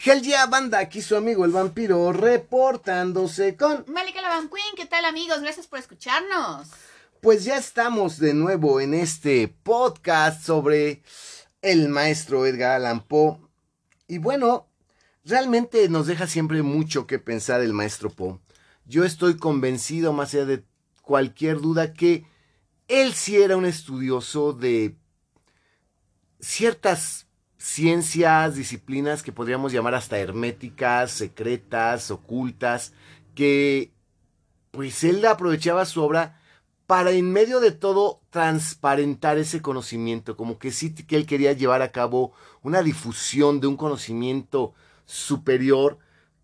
Hell yeah, banda, aquí su amigo el vampiro reportándose con... Malika la Van Queen, ¿qué tal amigos? Gracias por escucharnos. Pues ya estamos de nuevo en este podcast sobre el maestro Edgar Allan Poe. Y bueno, realmente nos deja siempre mucho que pensar el maestro Poe. Yo estoy convencido, más allá de cualquier duda, que él sí era un estudioso de ciertas ciencias, disciplinas que podríamos llamar hasta herméticas, secretas, ocultas, que pues él aprovechaba su obra para en medio de todo transparentar ese conocimiento, como que sí que él quería llevar a cabo una difusión de un conocimiento superior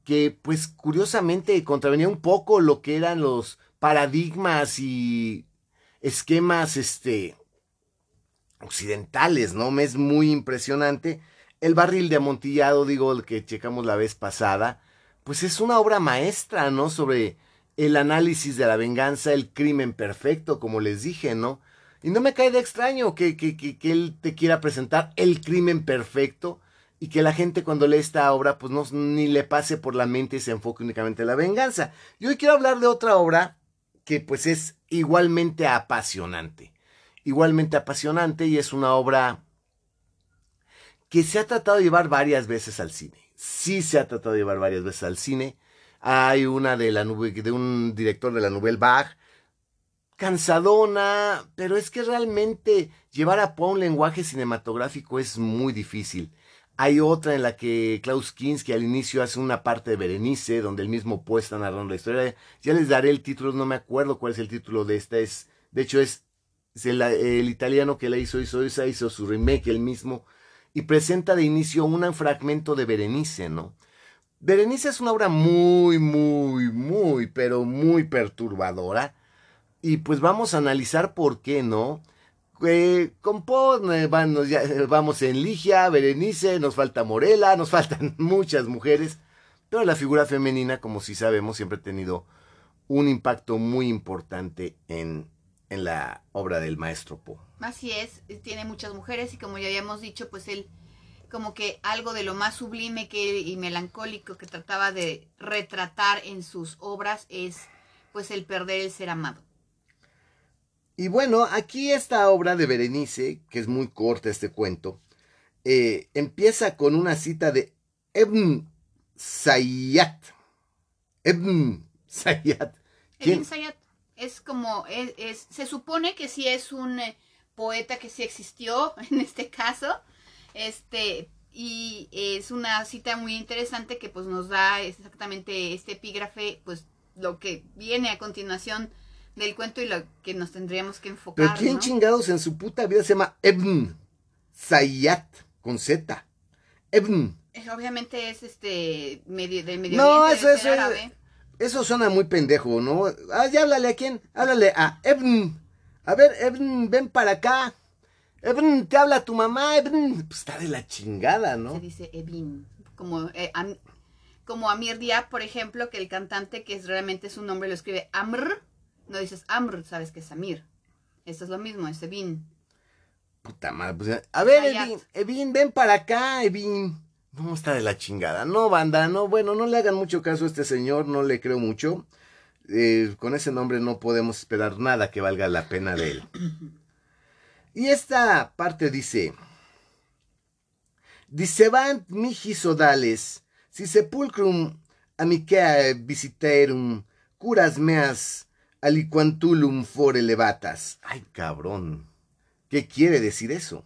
que pues curiosamente contravenía un poco lo que eran los paradigmas y esquemas este occidentales, ¿no? Es muy impresionante. El barril de amontillado, digo, el que checamos la vez pasada, pues es una obra maestra, ¿no? Sobre el análisis de la venganza, el crimen perfecto, como les dije, ¿no? Y no me cae de extraño que, que, que, que él te quiera presentar el crimen perfecto y que la gente cuando lee esta obra, pues no, ni le pase por la mente y se enfoque únicamente en la venganza. Y hoy quiero hablar de otra obra que pues es igualmente apasionante igualmente apasionante y es una obra que se ha tratado de llevar varias veces al cine. Sí se ha tratado de llevar varias veces al cine. Hay una de, la, de un director de la Nouvelle Vague, cansadona, pero es que realmente llevar a Poe un lenguaje cinematográfico es muy difícil. Hay otra en la que Klaus Kinski al inicio hace una parte de Berenice, donde el mismo Poe está narrando la historia. Ya les daré el título, no me acuerdo cuál es el título de esta. Es, de hecho, es el, italiano que la hizo, hizo esa, hizo su remake el mismo, y presenta de inicio un fragmento de Berenice, ¿no? Berenice es una obra muy, muy, muy, pero muy perturbadora. Y pues vamos a analizar por qué, ¿no? Eh, con eh, vamos en Ligia, Berenice, nos falta Morela, nos faltan muchas mujeres. Pero la figura femenina, como sí sabemos, siempre ha tenido un impacto muy importante en, en la obra del maestro Poe. Así es, tiene muchas mujeres y como ya habíamos dicho, pues él como que algo de lo más sublime que y melancólico que trataba de retratar en sus obras es pues el perder el ser amado. Y bueno, aquí esta obra de Berenice, que es muy corta este cuento, eh, empieza con una cita de Ibn Sayyad. Ibn Sayyad. Ibn Sayyad es como, es, se supone que sí es un eh, poeta que sí existió en este caso, este, y es una cita muy interesante que pues nos da exactamente este epígrafe, pues lo que viene a continuación del cuento y lo que nos tendríamos que enfocar. Pero ¿quién chingados en su puta vida se llama Ebn Sayat con Z? Ebn. Obviamente es este medio del medio no, eso, es eso suena muy pendejo, ¿no? Ah, ya háblale a quién. Háblale a Ebn. A ver, Ebn, ven para acá. Ebn, te habla tu mamá, Ebn. Pues está de la chingada, ¿no? Se dice Ebn. Como, eh, como Amir Diab, por ejemplo, que el cantante, que es, realmente su nombre, lo escribe Amr. No dices Amr, sabes que es Amir. Esto es lo mismo, es Ebin. Puta madre, pues, a ver, Ebin, Ebin, ven para acá, Ebin. No está de la chingada. No, banda, no, bueno, no le hagan mucho caso a este señor, no le creo mucho. Eh, con ese nombre no podemos esperar nada que valga la pena de él. Y esta parte dice: Dicebant mihi sodales, si sepulcrum amicae visiterum, curas meas aliquantulum fore levatas. Ay, cabrón. ¿Qué quiere decir eso?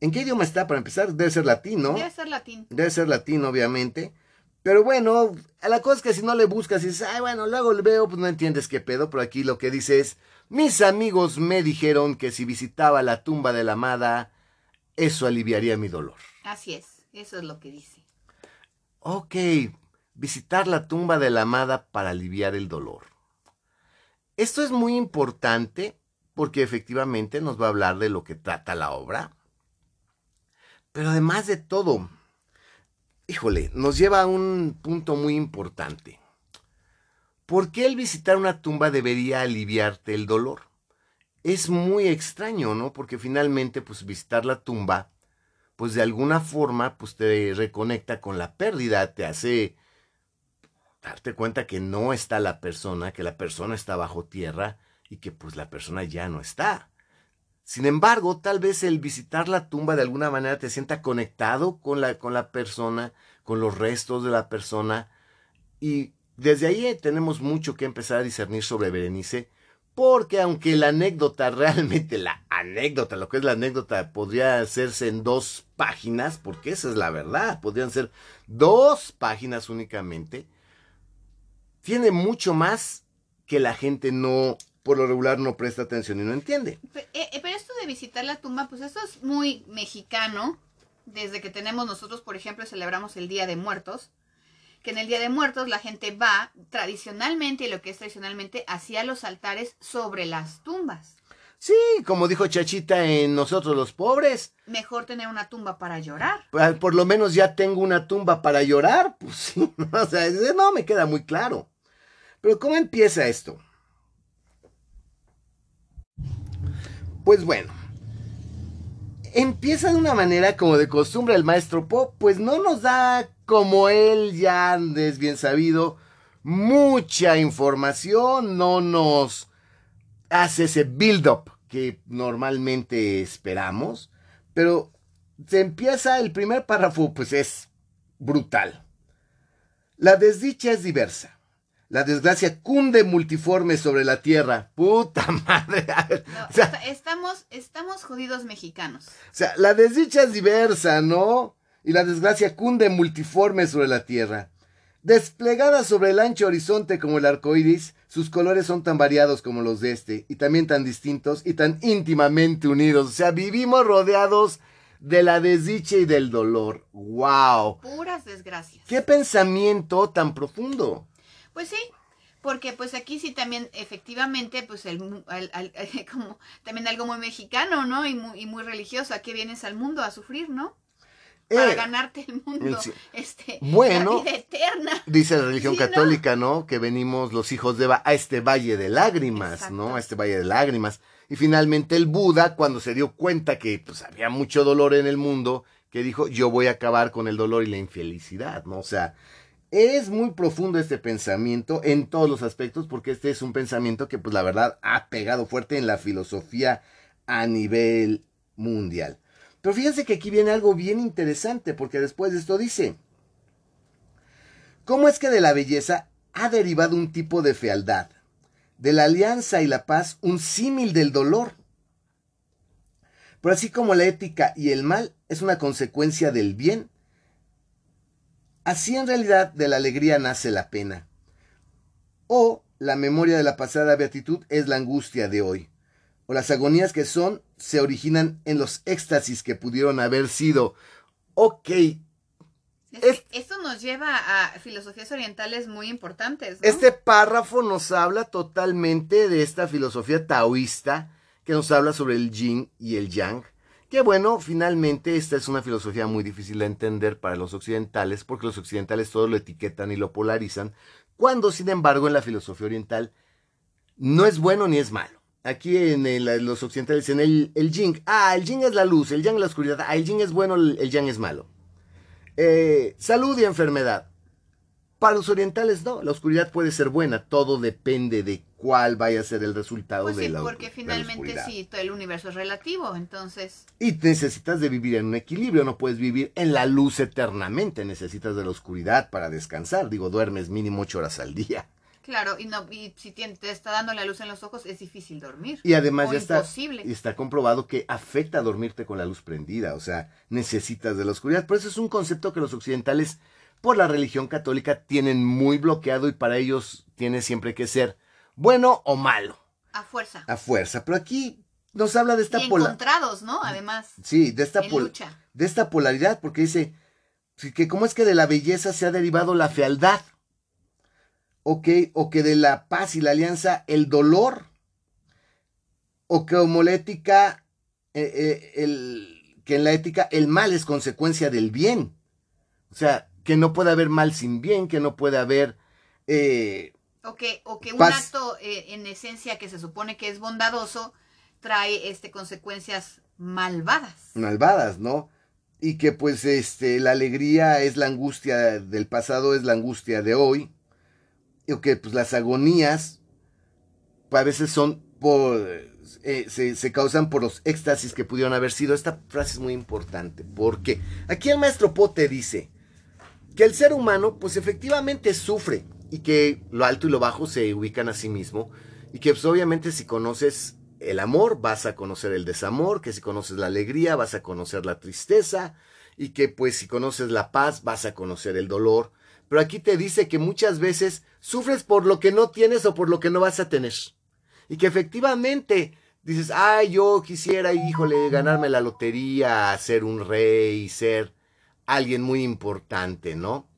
¿En qué idioma está para empezar? Debe ser latín, ¿no? Debe ser latín. Debe ser latín, obviamente. Pero bueno, la cosa es que si no le buscas y dices, ay, bueno, luego le veo, pues no entiendes qué pedo. Pero aquí lo que dice es, mis amigos me dijeron que si visitaba la tumba de la amada, eso aliviaría mi dolor. Así es, eso es lo que dice. Ok, visitar la tumba de la amada para aliviar el dolor. Esto es muy importante porque efectivamente nos va a hablar de lo que trata la obra pero además de todo, híjole, nos lleva a un punto muy importante. ¿Por qué el visitar una tumba debería aliviarte el dolor? Es muy extraño, ¿no? Porque finalmente, pues visitar la tumba, pues de alguna forma, pues te reconecta con la pérdida, te hace darte cuenta que no está la persona, que la persona está bajo tierra y que pues la persona ya no está. Sin embargo, tal vez el visitar la tumba de alguna manera te sienta conectado con la, con la persona, con los restos de la persona. Y desde ahí tenemos mucho que empezar a discernir sobre Berenice, porque aunque la anécdota, realmente la anécdota, lo que es la anécdota, podría hacerse en dos páginas, porque esa es la verdad, podrían ser dos páginas únicamente, tiene mucho más que la gente no, por lo regular, no presta atención y no entiende. Pero, eh, eh, pero esto de visitar la tumba, pues eso es muy mexicano. Desde que tenemos nosotros, por ejemplo, celebramos el Día de Muertos, que en el Día de Muertos la gente va tradicionalmente, y lo que es tradicionalmente, hacia los altares sobre las tumbas. Sí, como dijo Chachita en Nosotros los Pobres, Mejor tener una tumba para llorar. por por lo menos ya tengo una tumba para llorar, pues sí, o sea, no me queda muy claro. Pero ¿cómo empieza esto? Pues bueno, empieza de una manera como de costumbre el maestro Pop, pues no nos da, como él ya es bien sabido, mucha información, no nos hace ese build-up que normalmente esperamos, pero se empieza el primer párrafo, pues es brutal. La desdicha es diversa. La desgracia cunde multiforme sobre la tierra. Puta madre. No, o sea, esta- estamos, estamos jodidos mexicanos. o sea, la desdicha es diversa, ¿no? Y la desgracia cunde multiforme sobre la tierra. Desplegada sobre el ancho horizonte como el arco iris, sus colores son tan variados como los de este, y también tan distintos y tan íntimamente unidos. O sea, vivimos rodeados de la desdicha y del dolor. ¡Wow! Puras desgracias. ¡Qué pensamiento tan profundo! Pues sí, porque pues aquí sí también efectivamente pues el, al- al- como también algo muy mexicano, ¿no? Y muy, y muy religioso, ¿a qué vienes al mundo a sufrir, no? Para Eh, ganarte el mundo, sí. este, Bueno. la vida eterna. Dice la religión Sí, ¿no? católica, ¿no? Que venimos los hijos de Eva a este valle de lágrimas, Exacto. ¿no? A este valle de lágrimas. Y finalmente el Buda, cuando se dio cuenta que pues, había mucho dolor en el mundo, que dijo, yo voy a acabar con el dolor y la infelicidad, ¿no? O sea, es muy profundo este pensamiento en todos los aspectos, porque este es un pensamiento que, pues la verdad, ha pegado fuerte en la filosofía a nivel mundial. Pero fíjense que aquí viene algo bien interesante, porque después de esto dice, ¿Cómo es que de la belleza ha derivado un tipo de fealdad? De la alianza y la paz un símil del dolor. Pero así como la ética y el mal es una consecuencia del bien, así en realidad de la alegría nace la pena. O la memoria de la pasada beatitud es la angustia de hoy. O las agonías que son se originan en los éxtasis que pudieron haber sido. Ok, Es esto nos lleva a filosofías orientales muy importantes, ¿no? Este párrafo nos habla totalmente de esta filosofía taoísta que nos habla sobre el yin y el yang. Que bueno, finalmente esta es una filosofía muy difícil de entender para los occidentales porque los occidentales todo lo etiquetan y lo polarizan, cuando sin embargo en la filosofía oriental no es bueno ni es malo. Aquí en los occidentales dicen el, el yin, ah, el yin es la luz, el yang es la oscuridad, ah, el yin es bueno, el, el yang es malo. Eh, salud y enfermedad. Para los orientales no, la oscuridad puede ser buena, todo depende de cuál vaya a ser el resultado Pues de sí, la porque de la finalmente oscuridad. sí, todo el universo es relativo, entonces, Y necesitas de vivir en un equilibrio, no puedes vivir en la luz eternamente, necesitas de la oscuridad para descansar, digo, duermes mínimo ocho horas al día. claro, y no y si te está dando la luz en los ojos es difícil dormir. Y además O ya está, imposible. está comprobado que afecta dormirte con la luz prendida, o sea, necesitas de la oscuridad. Por eso es un concepto que los occidentales, por la religión católica, tienen muy bloqueado y para ellos tiene siempre que ser bueno o malo, A fuerza. a fuerza. Pero aquí nos habla de esta y pola- encontrados, ¿no? Además, Sí, de esta, pol- lucha. de esta polaridad, porque dice que cómo es que de la belleza se ha derivado la fealdad, o que, o que de la paz y la alianza el dolor, o que como la ética, eh, eh, el, que en la ética el mal es consecuencia del bien. O sea, que no puede haber mal sin bien, que no puede haber... eh, O que, o que un Paz. acto eh, en esencia que se supone que es bondadoso trae este consecuencias malvadas. malvadas, ¿no? y que pues este, la alegría es la angustia del pasado, es la angustia de hoy, y que pues las agonías a veces son por, eh, se, se, causan por los éxtasis que pudieron haber sido. Esta frase es muy importante, porque aquí el maestro Pote dice que el ser humano pues efectivamente sufre y que lo alto y lo bajo se ubican a sí mismo y que pues, obviamente si conoces el amor, vas a conocer el desamor, que si conoces la alegría, vas a conocer la tristeza, y que pues si conoces la paz, vas a conocer el dolor. Pero aquí te dice que muchas veces sufres por lo que no tienes o por lo que no vas a tener. Y que efectivamente dices, ay, yo quisiera, híjole, ganarme la lotería, ser un rey, ser alguien muy importante, ¿no?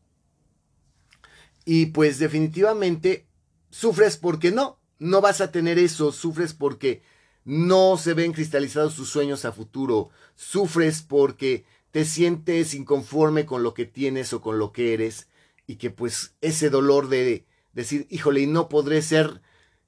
Y pues definitivamente sufres porque no, no vas a tener eso, sufres porque no se ven cristalizados tus sueños a futuro. Sufres porque te sientes inconforme con lo que tienes o con lo que eres y que pues ese dolor de decir, híjole, y no podré ser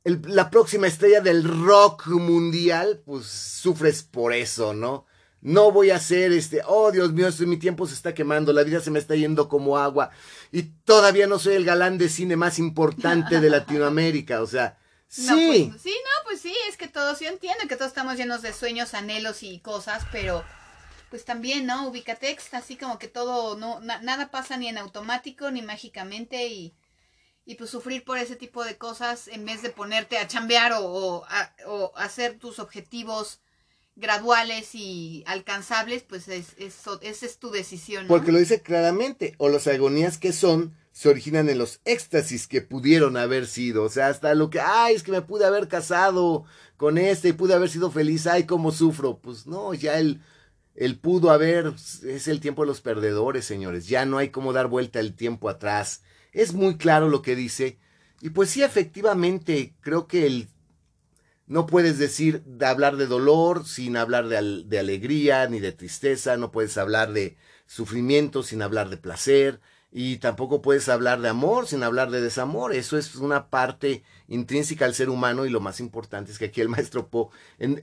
la próxima estrella del rock mundial, pues sufres por eso, ¿no? No voy a ser este, oh Dios mío, mi tiempo se está quemando, la vida se me está yendo como agua y todavía no soy el galán de cine más importante de Latinoamérica, o sea, sí. Pues, sí, no, pues sí, es que todos, yo entiendo que todos estamos llenos de sueños, anhelos y cosas, pero pues también, ¿no? Ubicatex, así como que todo, no, nada pasa ni en automático ni mágicamente y, y pues sufrir por ese tipo de cosas en vez de ponerte a chambear o, o, hacer tus objetivos graduales y alcanzables, pues es, es, esa es tu decisión. Porque lo dice claramente, o las agonías que son se originan en los éxtasis que pudieron haber sido. O sea, hasta lo que, ay, es que me pude haber casado con este y pude haber sido feliz, ay, cómo sufro. Pues no, ya el, el pudo haber, es el tiempo de los perdedores, señores. Ya no hay cómo dar vuelta el tiempo atrás. Es muy claro lo que dice. Y pues sí, efectivamente, creo que el, no puedes decir, de hablar de dolor sin hablar de, de alegría ni de tristeza, no puedes hablar de sufrimiento sin hablar de placer y tampoco puedes hablar de amor sin hablar de desamor. Eso es una parte intrínseca al ser humano y lo más importante es que aquí el maestro Po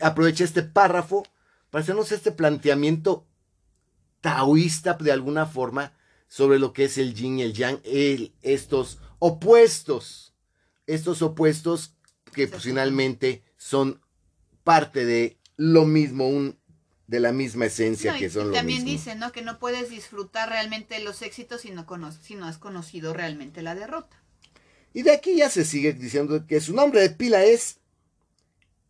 aprovecha este párrafo para hacernos este planteamiento taoísta de alguna forma sobre lo que es el yin y el yang, estos opuestos, estos opuestos que pues, finalmente son parte de lo mismo, un de la misma esencia que son los También dice, ¿no? Que no puedes disfrutar realmente los éxitos si no, si no has conocido realmente la derrota. Y de aquí ya se sigue diciendo que su nombre de pila es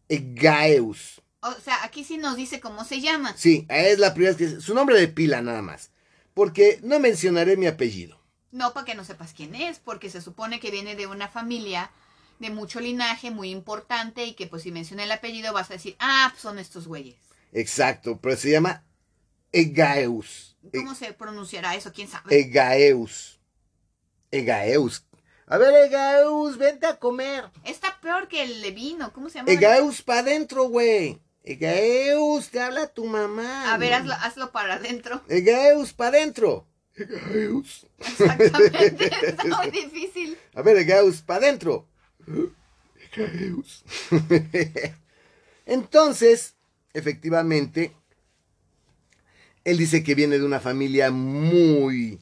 Egaeus. O sea, aquí sí nos dice cómo se llama. Sí, es la primera que su nombre de pila nada más. Porque no mencionaré mi apellido. No, para que no sepas quién es, porque se supone que viene de una familia de mucho linaje, muy importante, y que pues si menciona el apellido vas a decir, ah, pues son estos güeyes. Exacto, pero se llama Egaeus. ¿Cómo se pronunciará eso? ¿Quién sabe? Egaeus. Egaeus. A ver, Egaeus, vente a comer. Está peor que el Levino. ¿Cómo se llama? Egaeus para adentro, güey. Egaeus, te habla tu mamá. A ver, hazlo, hazlo para adentro. Egaeus, para adentro. Egaeus. Exactamente, está muy difícil. A ver, Egaeus, para adentro. Entonces, efectivamente, él dice que viene de una familia muy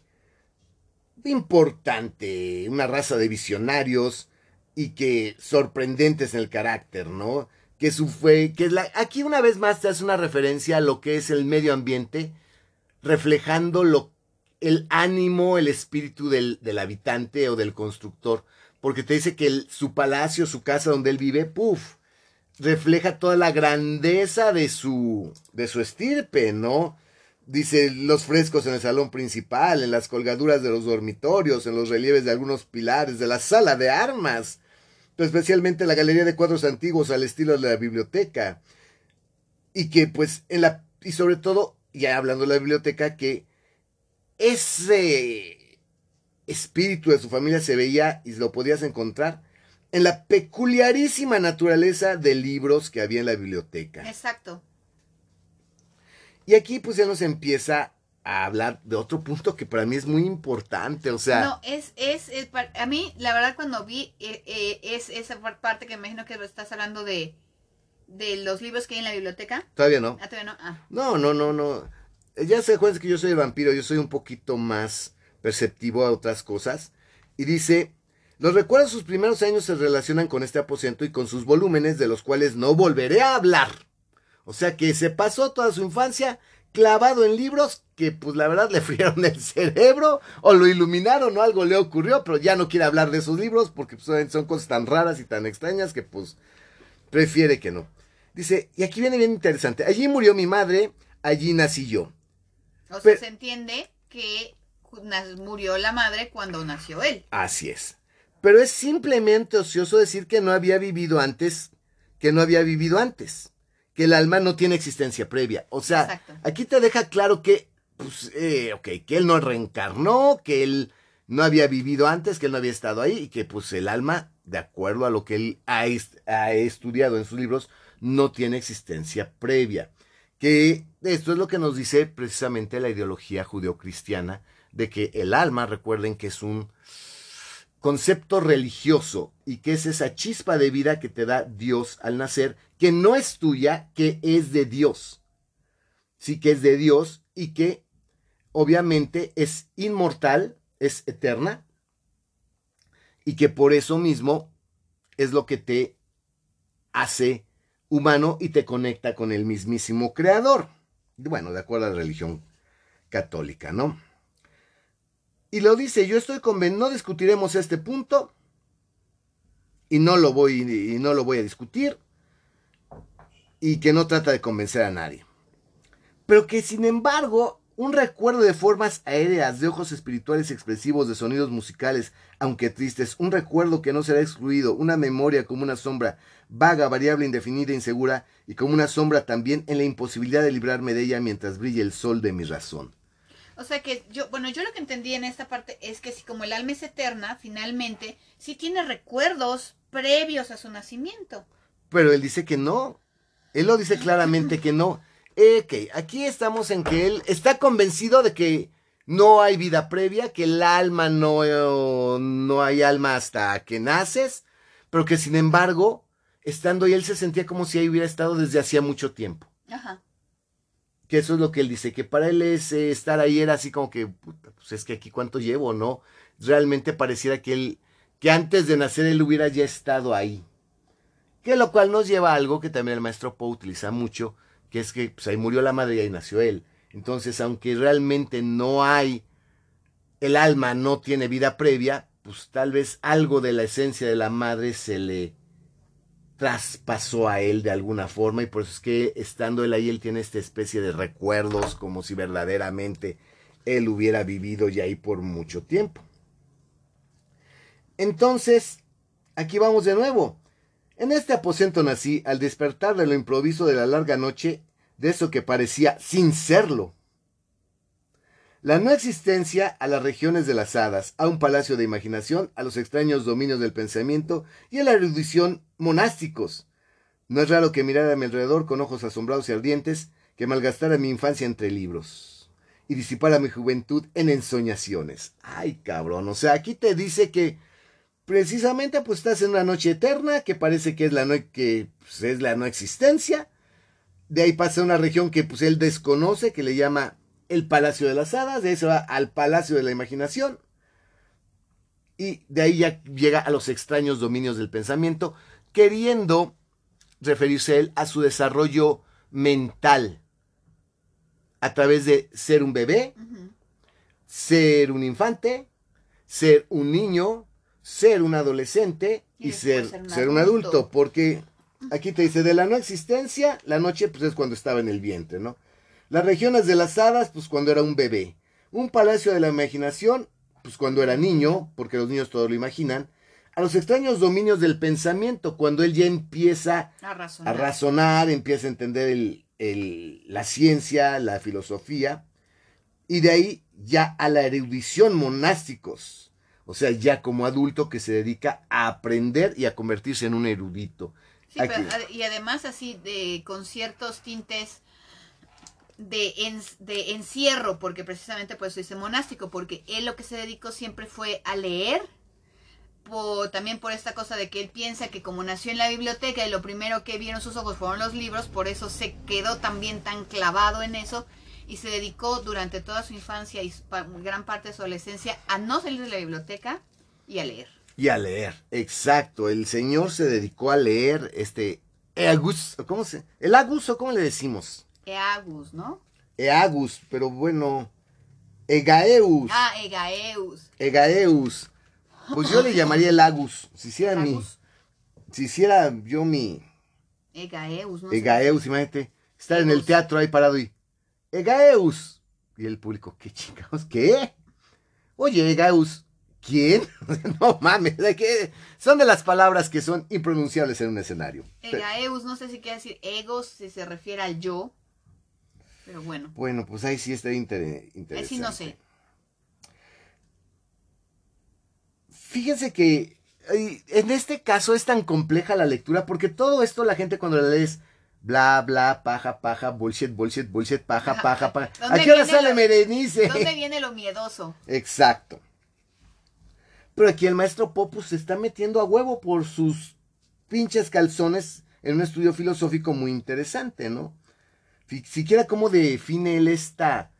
importante, una raza de visionarios y que sorprendentes en el carácter, ¿no? Que su fue, que aquí una vez más te hace una referencia a lo que es el medio ambiente, reflejando lo, el ánimo, el espíritu del, del habitante o del constructor, porque te dice que su palacio, su casa donde él vive, puff, refleja toda la grandeza de su, de su estirpe, ¿no? Dice los frescos en el salón principal, en las colgaduras de los dormitorios, en los relieves de algunos pilares, de la sala de armas, especialmente la galería de cuadros antiguos al estilo de la biblioteca. Y que pues en la, y sobre todo, ya hablando de la biblioteca, que ese espíritu de su familia se veía y lo podías encontrar en la peculiarísima naturaleza de libros que había en la biblioteca. Exacto. Y aquí pues ya nos empieza a hablar de otro punto que para mí es muy importante, o sea... No, es, es, a mí la verdad cuando vi eh, eh, es esa parte que me imagino que estás hablando de, de los libros que hay en la biblioteca. Todavía no. Ah, todavía no. Ah. No, no, no, no. ya se acuerdan que yo soy el vampiro, yo soy un poquito más perceptivo a otras cosas. Y dice, los recuerdos de sus primeros años se relacionan con este aposento y con sus volúmenes de los cuales no volveré a hablar. O sea que se pasó toda su infancia clavado en libros que pues la verdad le frieron el cerebro o lo iluminaron o algo le ocurrió, pero ya no quiere hablar de esos libros porque pues, son cosas tan raras y tan extrañas que pues prefiere que no. Dice, y aquí viene bien interesante, allí murió mi madre, allí nací yo. O sea, se entiende que murió la madre cuando nació él. Así es. Pero es simplemente ocioso decir que no había vivido antes, que no había vivido antes, que el alma no tiene existencia previa. O sea, aquí te deja claro que, pues, eh, ok, que él no reencarnó, que él no había vivido antes, que él no había estado ahí y que, pues, el alma, de acuerdo a lo que él ha, ha estudiado en sus libros, no tiene existencia previa. Que esto es lo que nos dice precisamente la ideología judeocristiana de que el alma, recuerden que es un concepto religioso y que es esa chispa de vida que te da Dios al nacer, que no es tuya, que es de Dios. Sí que es de Dios y que obviamente es inmortal, es eterna y que por eso mismo es lo que te hace humano y te conecta con el mismísimo creador. Bueno, de acuerdo a la religión católica, ¿no? Y lo dice, yo estoy convencido, no discutiremos este punto y no lo voy y no lo voy a discutir y que no trata de convencer a nadie. Pero que sin embargo, un recuerdo de formas aéreas, de ojos espirituales expresivos, de sonidos musicales, aunque tristes, un recuerdo que no será excluido, una memoria como una sombra, vaga, variable, indefinida, insegura, y como una sombra también en la imposibilidad de librarme de ella mientras brille el sol de mi razón. O sea que yo, bueno, yo lo que entendí en esta parte es que si como el alma es eterna, finalmente, sí tiene recuerdos previos a su nacimiento. Pero él dice que no. Él lo dice claramente que no. Ok, aquí estamos en que él está convencido de que no hay vida previa, que el alma no, no hay alma hasta que naces, pero que sin embargo, estando ahí, él se sentía como si ahí hubiera estado desde hacía mucho tiempo. Ajá que eso es lo que él dice, que para él es estar ahí era así como que, puta, pues es que aquí cuánto llevo, ¿no? Realmente pareciera que él, que antes de nacer él hubiera ya estado ahí. Que lo cual nos lleva a algo que también el maestro Poe utiliza mucho, que es que pues ahí murió la madre y ahí nació él. Entonces, aunque realmente no hay, el alma no tiene vida previa, pues tal vez algo de la esencia de la madre se le traspasó a él de alguna forma y por eso es que estando él ahí él tiene esta especie de recuerdos como si verdaderamente él hubiera vivido ya ahí por mucho tiempo. Entonces, aquí vamos de nuevo. En este aposento nací al despertar de lo improviso de la larga noche, de eso que parecía sin serlo. La no existencia a las regiones de las hadas, a un palacio de imaginación, a los extraños dominios del pensamiento y a la erudición monásticos. No es raro que mirara a mi alrededor con ojos asombrados y ardientes, que malgastara mi infancia entre libros y disipara mi juventud en ensoñaciones. Ay, cabrón, o sea, aquí te dice que precisamente pues estás en una noche eterna, que parece que es la no, que, pues, es la no existencia. De ahí pasa una región que pues él desconoce, que le llama el Palacio de las Hadas, de ahí se va al Palacio de la Imaginación, y de ahí ya llega a los extraños dominios del pensamiento, queriendo referirse él a su desarrollo mental. A través de ser un bebé, ser un infante, ser un niño, ser un adolescente y, ser, ser, un, adulto. porque aquí te dice de la no existencia, la noche pues es cuando estaba en el vientre, ¿no? Las regiones de las hadas, pues cuando era un bebé. Un palacio de la imaginación, pues cuando era niño, porque los niños todo lo imaginan. A los extraños dominios del pensamiento, cuando él ya empieza a razonar, empieza a entender el, la ciencia, la filosofía. Y de ahí ya a la erudición monásticos. O sea, ya como adulto que se dedica a aprender y a convertirse en un erudito. Sí, y además así de con ciertos tintes de, de encierro, porque precisamente por eso dice monástico, porque él lo que se dedicó siempre fue a leer, también por esta cosa de que él piensa que como nació en la biblioteca y lo primero que vieron sus ojos fueron los libros, por eso se quedó también tan clavado en eso y se dedicó durante toda su infancia y gran parte de su adolescencia a no salir de la biblioteca y a leer. Y a leer, exacto. El señor se dedicó a leer este Eagus, ¿cómo se? El Agus o cómo le decimos? Eagus, ¿no? Eagus, pero bueno, Egaeus. Ah, Egaeus. Egaeus. Pues yo le llamaría el Agus, si hiciera mi si hiciera yo mi Egaeus, ¿no? Egaeus, imagínate, estar en el teatro ahí parado y Egaeus. Y el público, ¿qué chingados? ¿Qué? Oye, Egaeus, ¿quién? no mames, ¿de Son de las palabras que son impronunciables en un escenario. Egaeus, no sé si quiere decir egos, si se refiere al yo. Pero bueno. Bueno, pues ahí sí está interesante. Ahí sí no sé. Fíjense que en este caso es tan compleja la lectura porque todo esto la gente cuando la lees bla bla paja paja bullshit bullshit bullshit paja paja paja. ¿A qué hora sale Merenice? ¿Dónde viene lo miedoso? Exacto. Pero aquí el maestro Popus se está metiendo a huevo por sus pinches calzones en un estudio filosófico muy interesante, ¿no? Siquiera cómo define él esta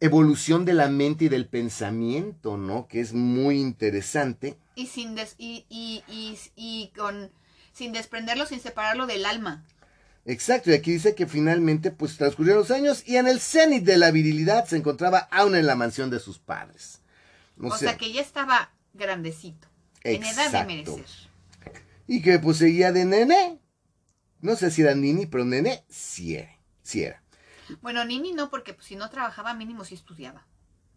evolución de la mente y del pensamiento, ¿no? Que es muy interesante. Y sin y, y, y, con sin desprenderlo, sin separarlo del alma. Exacto, y aquí dice que finalmente pues transcurrieron los años y en el cenit de la virilidad se encontraba aún en la mansión de sus padres. O, sea, que ya estaba grandecito, en edad de merecer. Y que pues seguía de nene. No sé si era nini, pero nene sí era. Sí era. Bueno, Nini no, porque pues, si no trabajaba, mínimo sí estudiaba.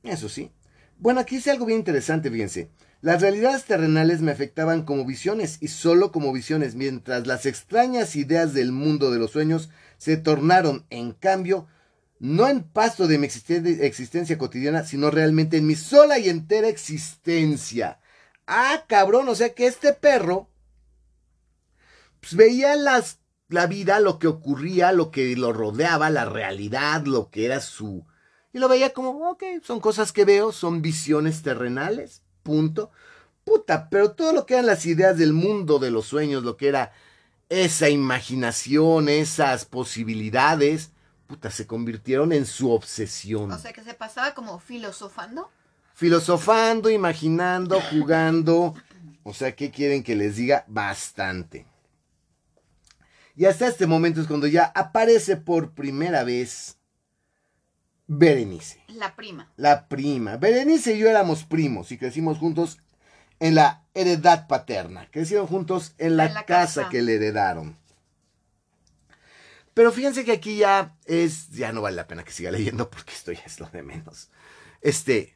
Eso sí. Bueno, aquí dice algo bien interesante, fíjense. Las realidades terrenales me afectaban como visiones y solo como visiones, mientras las extrañas ideas del mundo de los sueños se tornaron, en cambio, no en pasto de mi existencia cotidiana, sino realmente en mi sola y entera existencia. Ah, cabrón, o sea que este perro pues, veía las la vida, lo que ocurría, lo que lo rodeaba, la realidad, lo que era su... Y lo veía como, ok, son cosas que veo, son visiones terrenales, punto. Puta, pero todo lo que eran las ideas del mundo de los sueños, lo que era esa imaginación, esas posibilidades, puta, se convirtieron en su obsesión. O sea, que se pasaba como filosofando. Filosofando, imaginando, jugando. O sea, ¿qué quieren que les diga? Bastante. Y hasta este momento es cuando ya aparece por primera vez Berenice. La prima. La prima. Berenice y yo éramos primos y crecimos juntos en la heredad paterna. Crecieron juntos en la, casa, que le heredaron. Pero fíjense que aquí ya es, ya no vale la pena que siga leyendo porque esto ya es lo de menos. Este,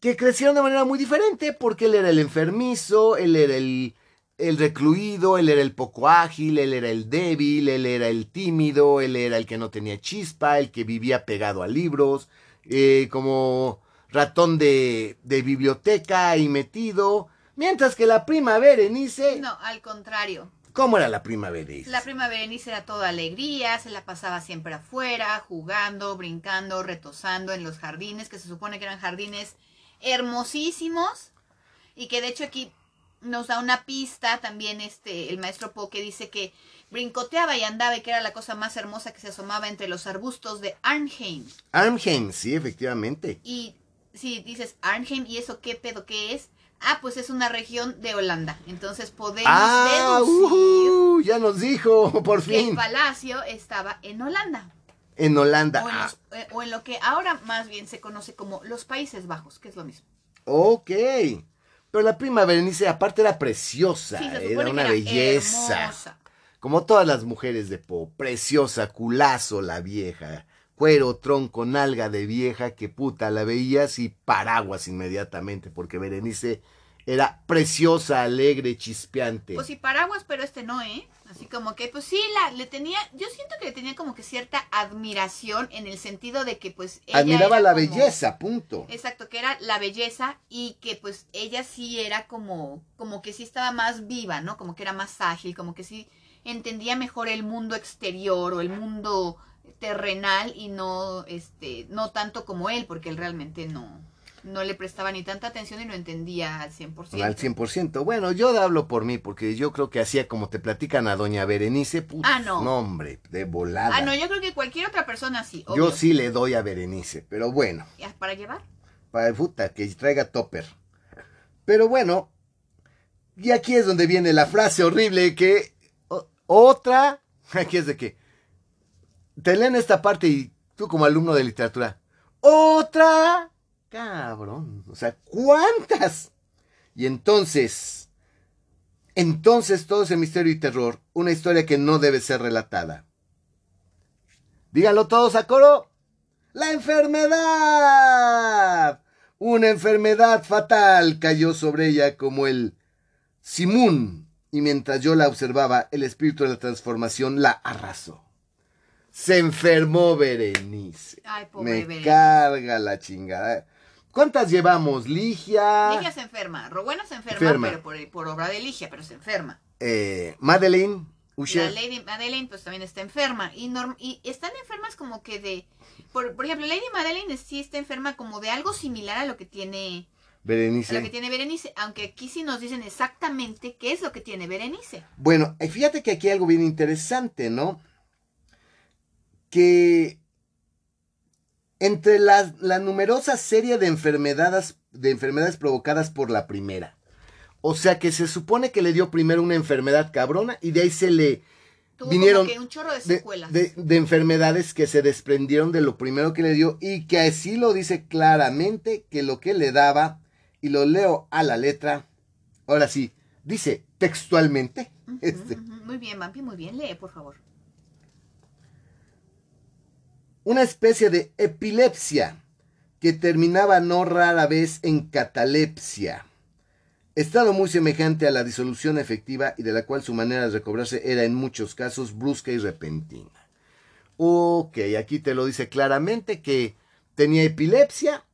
que crecieron de manera muy diferente porque él era el enfermizo, él era el el recluido, él era el poco ágil, él era el débil, él era el tímido, él era el que no tenía chispa, el que vivía pegado a libros, eh, como ratón de, de biblioteca y metido, mientras que la prima Berenice... No, al contrario. ¿Cómo era la prima Berenice? La prima Berenice era toda alegría, se la pasaba siempre afuera, jugando, brincando, retosando en los jardines, que se supone que eran jardines hermosísimos, y que de hecho aquí nos da una pista también este el maestro Po que dice que brincoteaba y andaba y que era la cosa más hermosa que se asomaba entre los arbustos de Arnheim. Arnheim, sí, efectivamente. Y si dices Arnheim y eso qué pedo qué es, ah, pues es una región de Holanda. Entonces podemos ah, deducir ya nos dijo, por fin. el palacio estaba en Holanda. En Holanda. O en, ah. eh, o en lo que ahora más bien se conoce como los Países Bajos, que es lo mismo. Ok. Pero la prima Berenice aparte era preciosa, era una belleza. Como todas las mujeres de Po, preciosa, culazo la vieja, cuero, tronco, nalga de vieja, que puta, la veías y paraguas inmediatamente, porque Berenice era preciosa, alegre, chispeante. Pues sí, paraguas, pero este no, ¿eh? Así como que, pues sí, la, le tenía, yo siento que le tenía como que cierta admiración en el sentido de que pues ella Admiraba la belleza, punto. Exacto, que era la belleza y que pues ella sí era como, como que sí estaba más viva, ¿no? Como que era más ágil, como que sí entendía mejor el mundo exterior o el mundo terrenal y no, este, no tanto como él, porque él realmente no. No le prestaba ni tanta atención y lo entendía al 100%. Al 100%. Bueno, yo hablo por mí, porque yo creo que hacía como te platican a doña Berenice. Ah, no. hombre, de volada. Ah, no, yo creo que cualquier otra persona sí. Yo sí le doy a Berenice, pero bueno, ¿Ya ¿Para llevar? para el puta, que traiga topper. Pero bueno, y aquí es donde viene la frase horrible que o- otra, aquí es de que te leen esta parte y tú como alumno de literatura, otra, cabrón, o sea, ¿cuántas? Y entonces, entonces todo ese misterio y terror, una historia que no debe ser relatada. Díganlo todos a coro. La enfermedad. Una enfermedad fatal cayó sobre ella como el simún, y mientras yo la observaba, el espíritu de la transformación la arrasó. Se enfermó Berenice. Ay, pobre Me Berenice. carga la chingada. ¿Cuántas llevamos? Ligia, Ligia se enferma. Rowena se enferma, Enferma. pero por, por obra de Ligia, pero se enferma. eh, Madeleine, La Usher. Lady Madeleine pues también está enferma. Y, norm- y están enfermas como que de... Por, por ejemplo, Lady Madeleine sí está enferma como de algo similar a lo que tiene a lo que Berenice. tiene Berenice, aunque aquí sí nos dicen exactamente qué es lo que tiene Berenice. Bueno, eh, fíjate que aquí hay algo bien interesante, ¿no? Que entre la, la numerosa serie de enfermedades, de enfermedades provocadas por la primera. O sea que se supone que le dio primero una enfermedad cabrona y de ahí se le Tuvo vinieron como que un chorro de secuelas. de- de enfermedades que se desprendieron de lo primero que le dio y que así lo dice claramente que lo que le daba, y lo leo a la letra, ahora sí, dice textualmente, este, ujú. Muy bien, Vampi, muy bien. Lee, por favor. Una especie de epilepsia que terminaba no rara vez en catalepsia. Estado muy semejante a la disolución efectiva y de la cual su manera de recobrarse era en muchos casos brusca y repentina. Ok, aquí te lo dice claramente que tenía epilepsia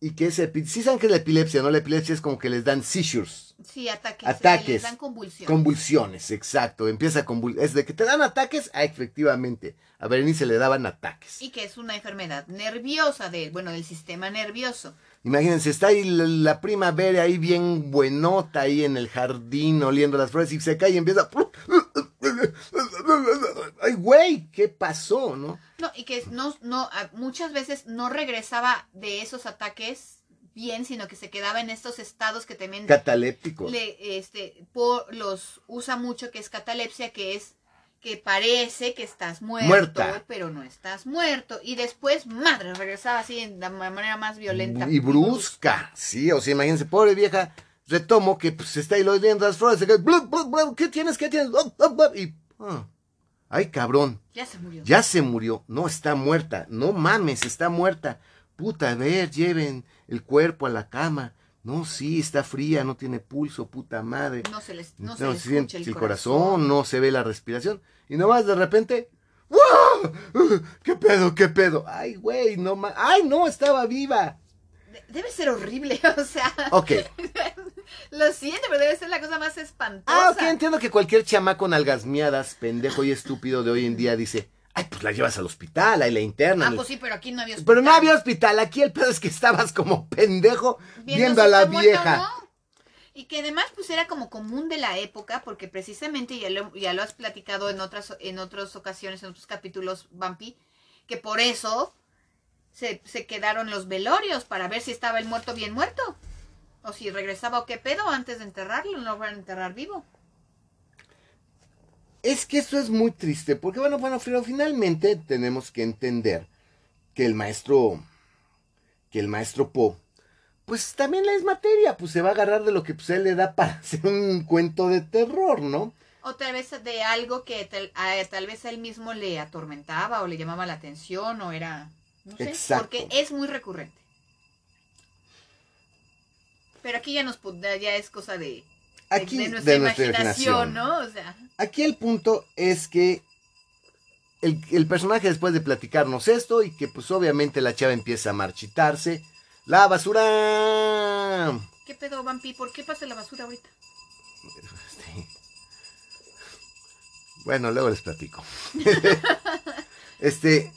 y que epi- Sí saben que es la epilepsia, ¿no? La epilepsia es como que les dan seizures, Sí, ataques. Ataques. Les dan convulsiones. convulsiones, exacto. Empieza a convul... Es de que te dan ataques, ah, efectivamente. A Berenice le daban ataques. y que es una enfermedad nerviosa, de, bueno, del sistema nervioso. Imagínense, está ahí la, la prima Bere ahí bien buenota ahí en el jardín oliendo las flores y se cae y empieza... Ay, güey, ¿qué pasó, no? No, y que no, no, muchas veces no regresaba de esos ataques bien, sino que se quedaba en estos estados que también Cataléptico. le, este, por, los usa mucho, que es catalepsia, que es que parece que estás muerto, Muerta. pero no estás muerto. Y después, madre, regresaba así de la manera más violenta. Y brusca, sí, o sea, imagínense, pobre vieja, retomo que pues está ahí oliendo las flores, se ¿qué tienes, qué tienes? Y, ah, ay, cabrón, Ya se murió. ya se murió, no, está muerta, no mames, está muerta. Puta, a ver, lleven el cuerpo a la cama. No, sí, está fría, no tiene pulso, puta madre. No se les, no No, se les se siente escucha el corazón, no se ve la respiración. Y nomás de repente, ¡wow! ¿Qué pedo, qué pedo? Ay, güey, no ma- Ay, no, estaba viva. De- Debe ser horrible, o sea, Ok. lo siento, pero debe ser la cosa más espantosa. Ah, ok, entiendo que cualquier chamaco nalgasmiadas, pendejo y estúpido de hoy en día dice, ay, pues la llevas al hospital, ahí la internan. Ah, pues sí, pero aquí no había hospital. Pero no había hospital, aquí el pedo es que estabas como pendejo viendo, a si la vieja. no. Y que además pues era como común de la época, porque precisamente ya lo, ya lo has platicado en otras, en otras ocasiones, en otros capítulos, Vampi, que por eso se, se quedaron los velorios para ver si estaba el muerto bien muerto. O si regresaba o qué pedo antes de enterrarlo, no lo van a enterrar vivo. Es que esto es muy triste, porque bueno, bueno, pero finalmente tenemos que entender que el maestro, que el maestro Po, pues también la es materia, pues se va a agarrar de lo que pues, él le da para hacer un cuento de terror, ¿no? O tal vez de algo que tal, a- tal vez a él mismo le atormentaba o le llamaba la atención o era... No sé, Exacto. porque es muy recurrente. Pero aquí ya nos ya es cosa de, Aquí de nuestra de nuestra imaginación, imaginación. ¿no? O sea, Aquí el punto es que el, el personaje después de platicarnos esto y que pues obviamente la chava empieza a marchitarse, la basura... ¿qué pedo, Vampi? ¿Por qué pasa la basura ahorita? Este, Bueno, luego les platico. este.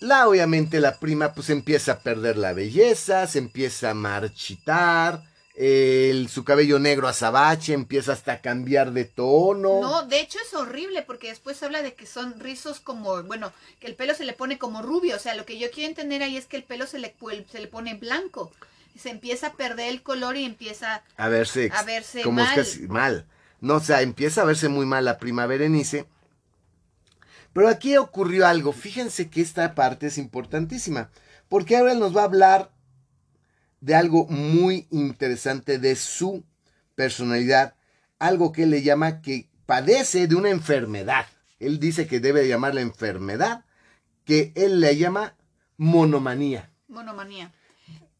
La obviamente la prima pues empieza a perder la belleza, se empieza a marchitar, el, su cabello negro azabache empieza hasta a cambiar de tono. No, de hecho es horrible porque después habla de que son rizos como, bueno, que el pelo se le pone como rubio, o sea, lo que yo quiero entender ahí es que el pelo se le, se le pone blanco, se empieza a perder el color y empieza a verse, a verse como mal. Es mal. No, o sea, empieza a verse muy mal la prima Berenice. Pero aquí ocurrió algo, fíjense que esta parte es importantísima, porque ahora nos va a hablar de algo muy interesante de su personalidad, algo que él le llama que padece de una enfermedad. Él dice que debe llamar la enfermedad, que él le llama monomanía. Monomanía.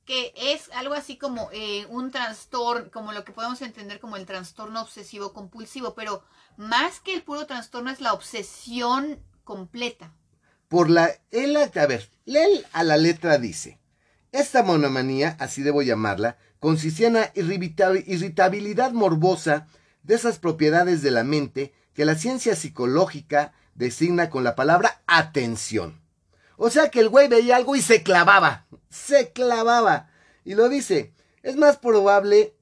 Que es algo así como eh, un trastorno, como lo que podemos entender como el trastorno obsesivo compulsivo, pero más que el puro trastorno es la obsesión completa. Por la, él, a ver, él a la letra dice, esta monomanía, así debo llamarla, consistía en la irritabilidad morbosa de esas propiedades de la mente que la ciencia psicológica designa con la palabra atención. O sea que el güey veía algo y se clavaba, se clavaba. Y lo dice, es más probable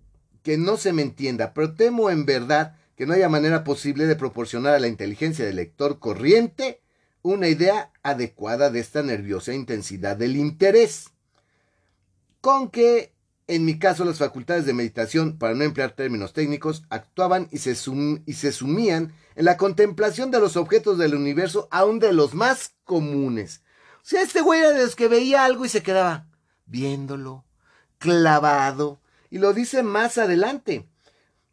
que no se me entienda, pero temo en verdad que no haya manera posible de proporcionar a la inteligencia del lector corriente una idea adecuada de esta nerviosa intensidad del interés con que en mi caso las facultades de meditación, para no emplear términos técnicos, actuaban y se, y se sumían en la contemplación de los objetos del universo, aun de los más comunes. O sea, este güey era de los que veía algo y se quedaba viéndolo, clavado, y lo dice más adelante.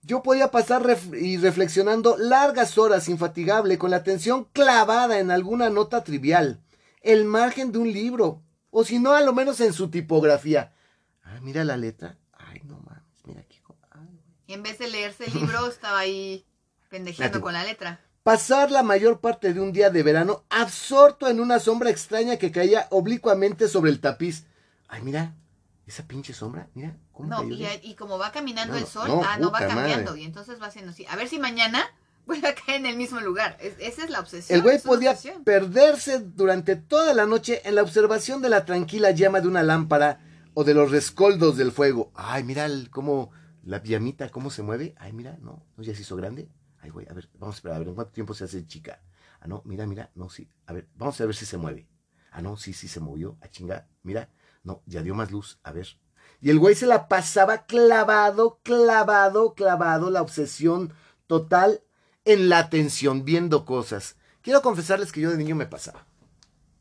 Yo podía pasar y reflexionando largas horas infatigable con la atención clavada en alguna nota trivial, el margen de un libro, o si no, a lo menos en su tipografía. Ah, mira la letra. Ay, no mames, mira aquí. Y en vez de leerse el libro, estaba ahí pendejeando con la letra. Pasar la mayor parte de un día de verano absorto en una sombra extraña que caía oblicuamente sobre el tapiz. Ay, mira, esa pinche sombra, mira. ¿cómo no, y, como va caminando el sol, ah, no va cambiando. Y entonces va haciendo así. A ver si mañana vuelve a caer en el mismo lugar. esa es la obsesión. El güey podía perderse durante toda la noche en la observación de la tranquila llama de una lámpara o de los rescoldos del fuego. Ay, mira cómo la llamita, cómo se mueve. Ay, mira, no, no ya se hizo grande. Ay, güey, a ver, vamos a esperar, a ver, ¿en cuánto tiempo se hace chica? Ah, no, mira, mira, no, sí. A ver, vamos a ver si se mueve. Ah, no, sí, sí se movió. A chinga, mira, no, ya dio más luz. A ver. Y el güey se la pasaba clavado, clavado, clavado, la obsesión total en la atención, viendo cosas. Quiero confesarles que yo de niño me pasaba.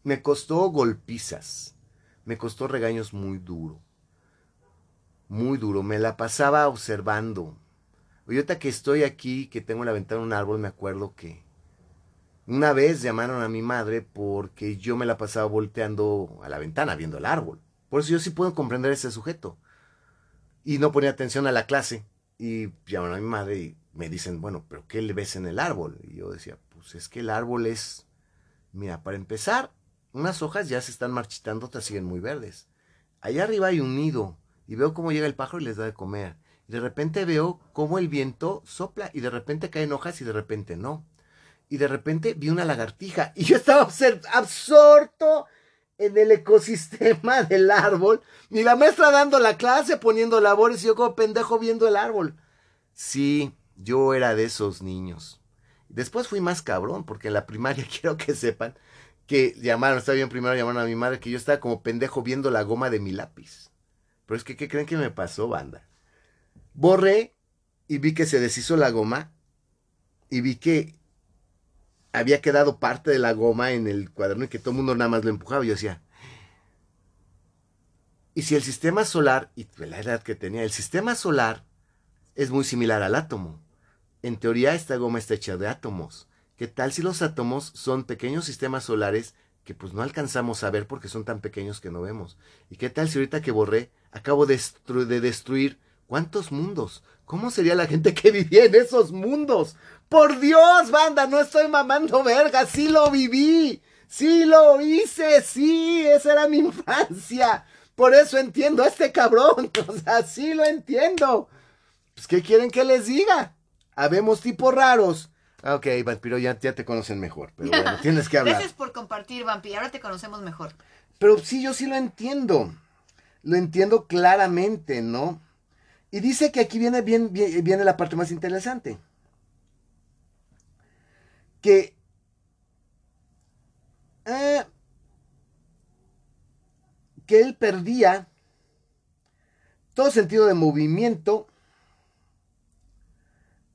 Me costó golpizas me costó regaños muy duro. Muy duro. Me la pasaba observando. Ahorita que estoy aquí, que tengo la ventana un árbol, me acuerdo que una vez llamaron a mi madre porque yo me la pasaba volteando a la ventana viendo el árbol. Por eso yo sí puedo comprender ese sujeto. Y no ponía atención a la clase. Y llamaron a mi madre y me dicen, bueno, pero ¿qué le ves en el árbol? Y yo decía, pues es que el árbol es, mira, para empezar, unas hojas ya se están marchitando, otras siguen muy verdes. Allá arriba hay un nido y veo cómo llega el pájaro y les da de comer. De repente veo cómo el viento sopla y de repente caen hojas y de repente no. Y de repente vi una lagartija y yo estaba absorto en el ecosistema del árbol. Y la maestra dando la clase, poniendo labores y yo como pendejo viendo el árbol. Sí, yo era de esos niños. Después fui más cabrón porque en la primaria quiero que sepan que llamaron, está bien, primero llamaron a mi madre que yo estaba como pendejo viendo la goma de mi lápiz. Pero es que, ¿qué creen que me pasó, banda? Borré y vi que se deshizo la goma y vi que había quedado parte de la goma en el cuaderno y que todo el mundo nada más lo empujaba. Yo decía, y si el sistema solar, y la edad que tenía, el sistema solar es muy similar al átomo. En teoría esta goma está hecha de átomos. ¿Qué tal si los átomos son pequeños sistemas solares que pues no alcanzamos a ver porque son tan pequeños que no vemos? ¿Y qué tal si ahorita que borré acabo de, de destruir cuántos mundos? ¿Cómo sería la gente que vivía en esos mundos? Por Dios, banda, no estoy mamando verga, sí lo viví, sí lo hice, sí, esa era mi infancia. Por eso entiendo a este cabrón, o sea, sí lo entiendo. Pues, ¿qué quieren que les diga? Habemos tipos raros Ok, vampiro, ya, ya te conocen mejor, pero bueno, tienes que hablar. Gracias por compartir, Vampi, ahora te conocemos mejor. Pero sí, yo sí lo entiendo. Lo entiendo claramente, ¿no? Y dice que aquí viene, bien, viene la parte más interesante. Que eh, que él perdía todo sentido de movimiento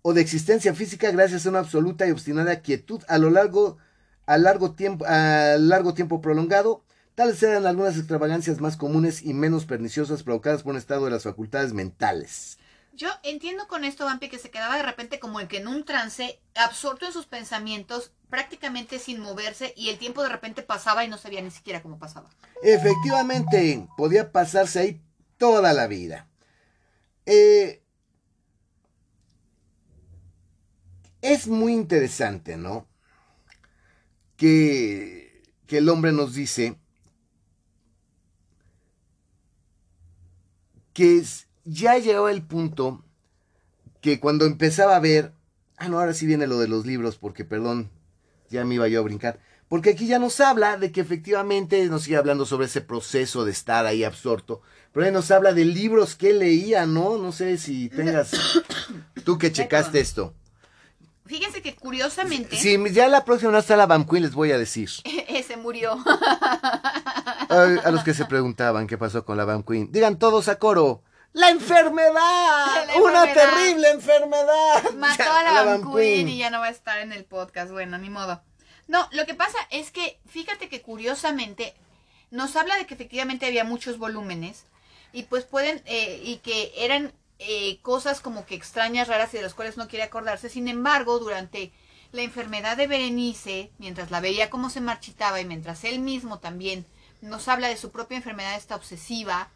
o de existencia física gracias a una absoluta y obstinada quietud a lo largo a largo tiempo a largo tiempo prolongado tales eran algunas extravagancias más comunes y menos perniciosas provocadas por un estado de las facultades mentales Yo entiendo con esto, Vampi, que se quedaba de repente como el que en un trance, absorto en sus pensamientos, prácticamente sin moverse, y el tiempo de repente pasaba y no sabía ni siquiera cómo pasaba. Efectivamente, podía pasarse ahí toda la vida. Eh, es muy interesante, ¿no? Que, que el hombre nos dice que ya llegaba el punto que cuando empezaba a ver, ah, no, ahora sí viene lo de los libros, porque perdón, ya me iba yo a brincar. Porque aquí ya nos habla de que efectivamente nos sigue hablando sobre ese proceso de estar ahí absorto. Pero ahí nos habla de libros que leía, ¿no? No sé si tengas tú que checaste esto. Fíjense que curiosamente, Si ya la próxima no está la Van Queen, les voy a decir. ese murió. A, a los que se preguntaban qué pasó con la Van Queen. Digan todos a coro. ¡La enfermedad! La ¡Una enfermedad. terrible enfermedad! Mató Ya, a la Van Queen y ya no va a estar en el podcast. Bueno, ni modo. No, lo que pasa es que fíjate que curiosamente nos habla de que efectivamente había muchos volúmenes y pues pueden eh, y que eran eh, cosas como que extrañas, raras y de las cuales no quiere acordarse. Sin embargo, durante la enfermedad de Berenice, mientras la veía cómo se marchitaba y mientras él mismo también nos habla de su propia enfermedad esta obsesiva,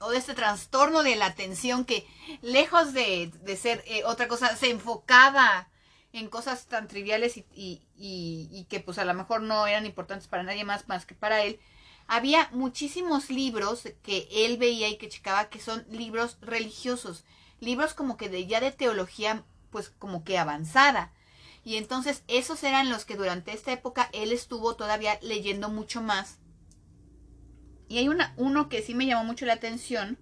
o de este trastorno de la atención que lejos de, de ser eh, otra cosa se enfocaba en cosas tan triviales y, y- y- y que pues a lo mejor no eran importantes para nadie más más que para él había muchísimos libros que él veía y que checaba que son libros religiosos libros como que de ya de teología pues como que avanzada. Y entonces esos eran los que durante esta época él estuvo todavía leyendo mucho más. Y hay una, uno que sí me llamó mucho la atención,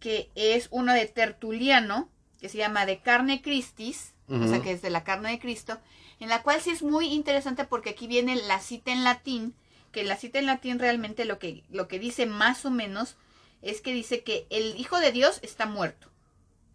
que es uno de Tertuliano, que se llama De Carne Christis, o sea que es de la carne de Cristo, en la cual sí es muy interesante porque aquí viene la cita en latín, que la cita en latín realmente lo que, lo que dice más o menos es que dice que el Hijo de Dios está muerto.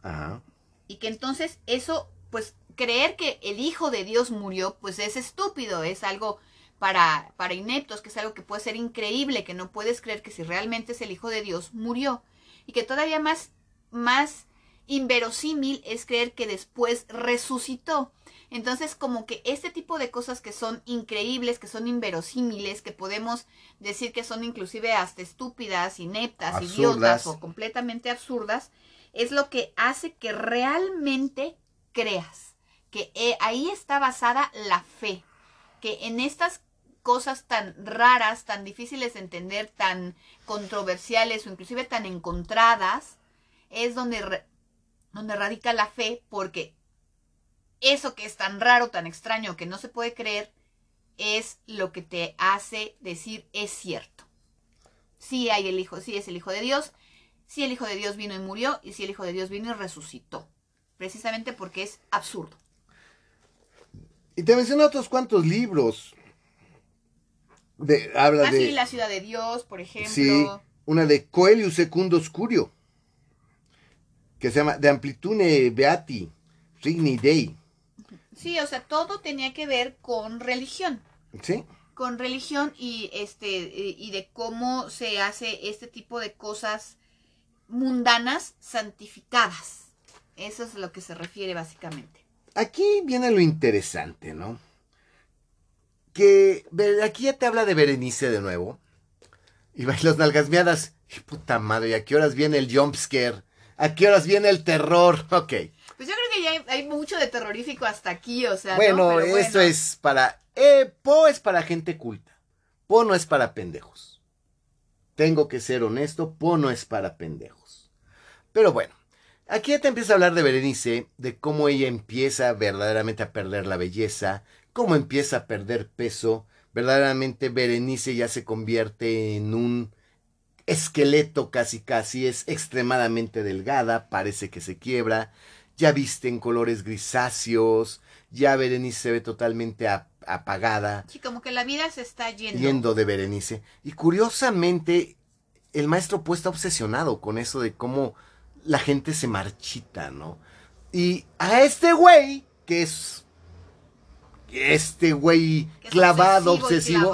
Ajá. Y que entonces eso, pues creer que el Hijo de Dios murió, pues es estúpido, es algo para, para ineptos, que es algo que puede ser increíble, que no puedes creer que si realmente es el Hijo de Dios, murió. Y que todavía más, más inverosímil es creer que después resucitó. Entonces, como que este tipo de cosas que son increíbles, que son inverosímiles, que podemos decir que son inclusive hasta estúpidas, ineptas, Absurdas. idiotas o completamente absurdas, es lo que hace que realmente creas, que eh, ahí está basada la fe, que en estas cosas tan raras, tan difíciles de entender, tan controversiales o inclusive tan encontradas, es donde, re- donde radica la fe, porque eso que es tan raro, tan extraño, que no se puede creer, es lo que te hace decir es cierto. Sí hay el Hijo, sí es el Hijo de Dios, sí el Hijo de Dios vino y murió, y sí el Hijo de Dios vino y resucitó. Precisamente porque es absurdo. Y te menciona otros cuantos libros. De, habla Así de. la ciudad de Dios, por ejemplo. Sí, una de Coelius Secundo Scurio, que se llama De Amplitune Beati, Signi Dei. Sí, o sea, todo tenía que ver con religión. ¿Sí? Con religión y este y de cómo se hace este tipo de cosas mundanas santificadas. Eso es lo que se refiere básicamente. Aquí viene lo interesante, ¿no? Que aquí ya te habla de Berenice de nuevo. Y las nalgas miadas. Y puta madre, ¿y a qué horas viene el jumpscare? ¿A qué horas viene el terror? Ok. Pues yo creo que ya hay, hay mucho de terrorífico hasta aquí, o sea, ¿no? Bueno, Pero esto es para... Eh, Po es para gente culta. Po no es para pendejos. Tengo que ser honesto, Po no es para pendejos. Pero bueno, Aquí ya te empieza a hablar de Berenice, de cómo ella empieza verdaderamente a perder la belleza, cómo empieza a perder peso. Verdaderamente Berenice ya se convierte en un esqueleto casi casi, es extremadamente delgada, parece que se quiebra, ya viste en colores grisáceos, ya Berenice se ve totalmente apagada. Sí, como que la vida se está yendo. Yendo de Berenice. Y curiosamente, el maestro pues está obsesionado con eso de cómo la gente se marchita, ¿no? Y a este güey, que es este güey clavado, obsesivo,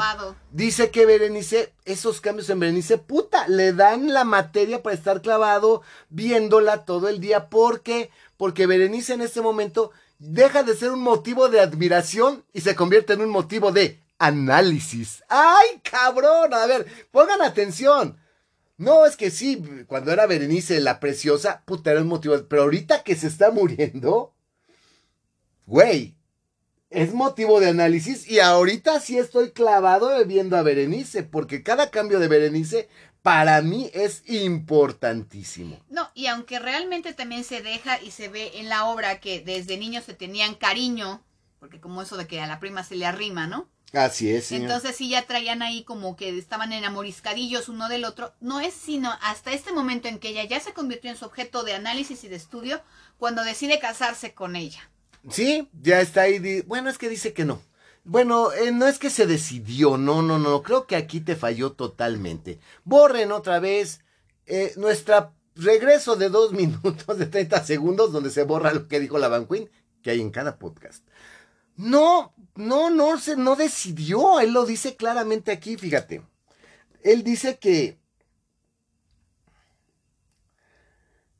dice que Berenice, esos cambios en Berenice, puta, le dan la materia para estar clavado viéndola todo el día. ¿Por qué? Porque Berenice en este momento deja de ser un motivo de admiración y se convierte en un motivo de análisis. ¡Ay, cabrón! A ver, pongan atención. No, es que sí, cuando era Berenice la preciosa, puta, era un motivo. Pero ahorita que se está muriendo, güey, es motivo de análisis. Y ahorita sí estoy clavado viendo a Berenice, porque cada cambio de Berenice para mí es importantísimo. No, y aunque realmente también se deja y se ve en la obra que desde niños se tenían cariño, porque como eso de que a la prima se le arrima, ¿no? Así es. Entonces sí ya traían ahí como que estaban enamoriscadillos uno del otro. No es sino hasta este momento en que ella ya se convirtió en su objeto de análisis y de estudio cuando decide casarse con ella. Sí, ya está ahí. Bueno, es que dice que no. Bueno, eh, no es que se decidió, no, no, no. Creo que aquí te falló totalmente. Borren otra vez eh, nuestro regreso de dos minutos, de 30 segundos, donde se borra lo que dijo la Van Queen, que hay en cada podcast. No, no, no, se, no decidió. Él lo dice claramente aquí, fíjate. Él dice que,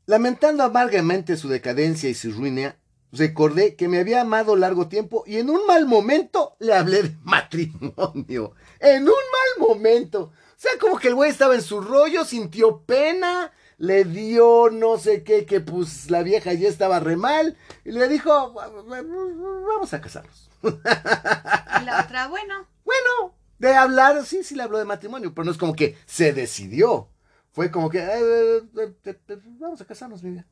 lamentando amargamente su decadencia y su ruina, recordé que me había amado largo tiempo y en un mal momento le hablé de matrimonio. En un mal momento. O sea, como que el güey estaba en su rollo, sintió pena, le dio no sé qué, que pues la vieja ya estaba re mal, y le dijo, vamos a casarnos. Y la otra, bueno. Bueno, de hablar, sí, sí le habló de matrimonio, pero no es como que se decidió. Fue como que, eh, eh, eh, vamos a casarnos, mi vida.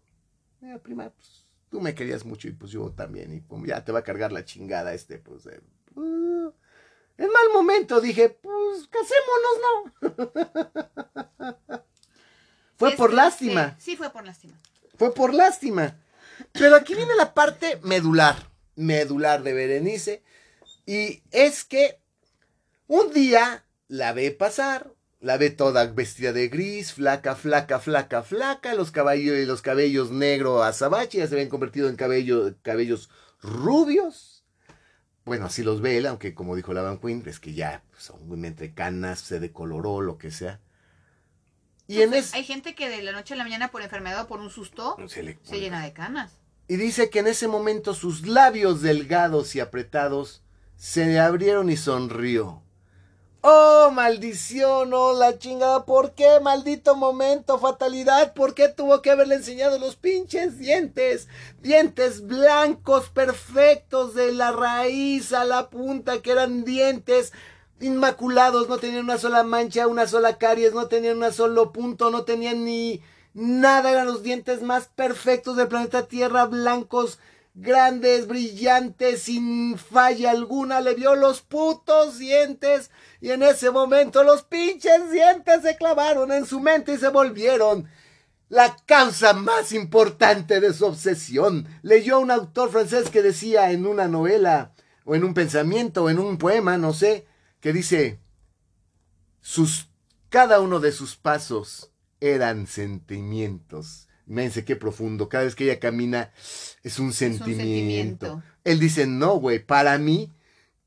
Prima, pues, tú me querías mucho y pues yo también, y pues ya te va a cargar la chingada este, pues, uh, en mal momento dije, pues casémonos, ¿no? Fue por lástima. Sí, fue por lástima. Fue por lástima. Pero aquí viene la parte medular, medular de Berenice. Y es que un día la ve pasar, la ve toda vestida de gris, flaca, flaca, flaca, flaca, los cabellos, los cabellos negros azabache ya se habían convertido en cabello, cabellos rubios. Bueno, así los ve él, aunque como dijo la Van Queen, es que ya son entre canas, se decoloró, lo que sea. Hay gente que de la noche a la mañana por enfermedad o por un susto se, llena de canas. Y dice que en ese momento sus labios delgados y apretados se abrieron y sonrió. ¡Oh, maldición! ¡Oh, la chingada! ¿Por qué? Maldito momento, fatalidad. ¿Por qué tuvo que haberle enseñado los pinches dientes? Dientes blancos, perfectos, de la raíz a la punta, que eran dientes inmaculados, no tenían una sola mancha, una sola caries, no tenían un solo punto, no tenían ni nada, eran los dientes más perfectos del planeta Tierra, blancos, grandes, brillantes, sin falla alguna, le vio los putos dientes y en ese momento los pinches dientes se clavaron en su mente y se volvieron la causa más importante de su obsesión. Leyó un autor francés que decía en una novela, o en un pensamiento, o en un poema, no sé, que dice, sus, cada uno de sus pasos eran sentimientos. Imagínense qué profundo. Cada vez que ella camina es un, sentimiento. Él dice, no, güey, para mí,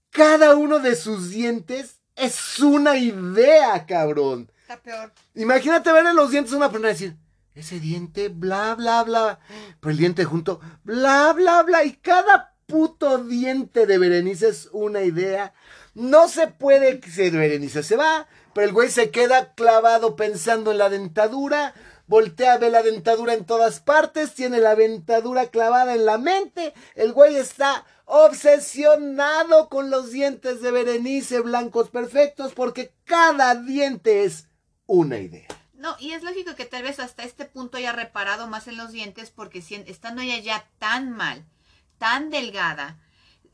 cada uno de sus dientes es una idea, cabrón. Está peor. Imagínate verle los dientes a una persona y decir, ese diente, bla, bla, bla. Pero el diente junto, bla, bla, bla. Y cada puto diente de Berenice es una idea no se puede, se Berenice se va, pero el güey se queda clavado pensando en la dentadura, voltea, ve la dentadura en todas partes, tiene la dentadura clavada en la mente, el güey está obsesionado con los dientes de Berenice blancos perfectos porque cada diente es una idea. No, y es lógico que tal vez hasta este punto haya reparado más en los dientes porque estando ella ya tan mal, tan delgada,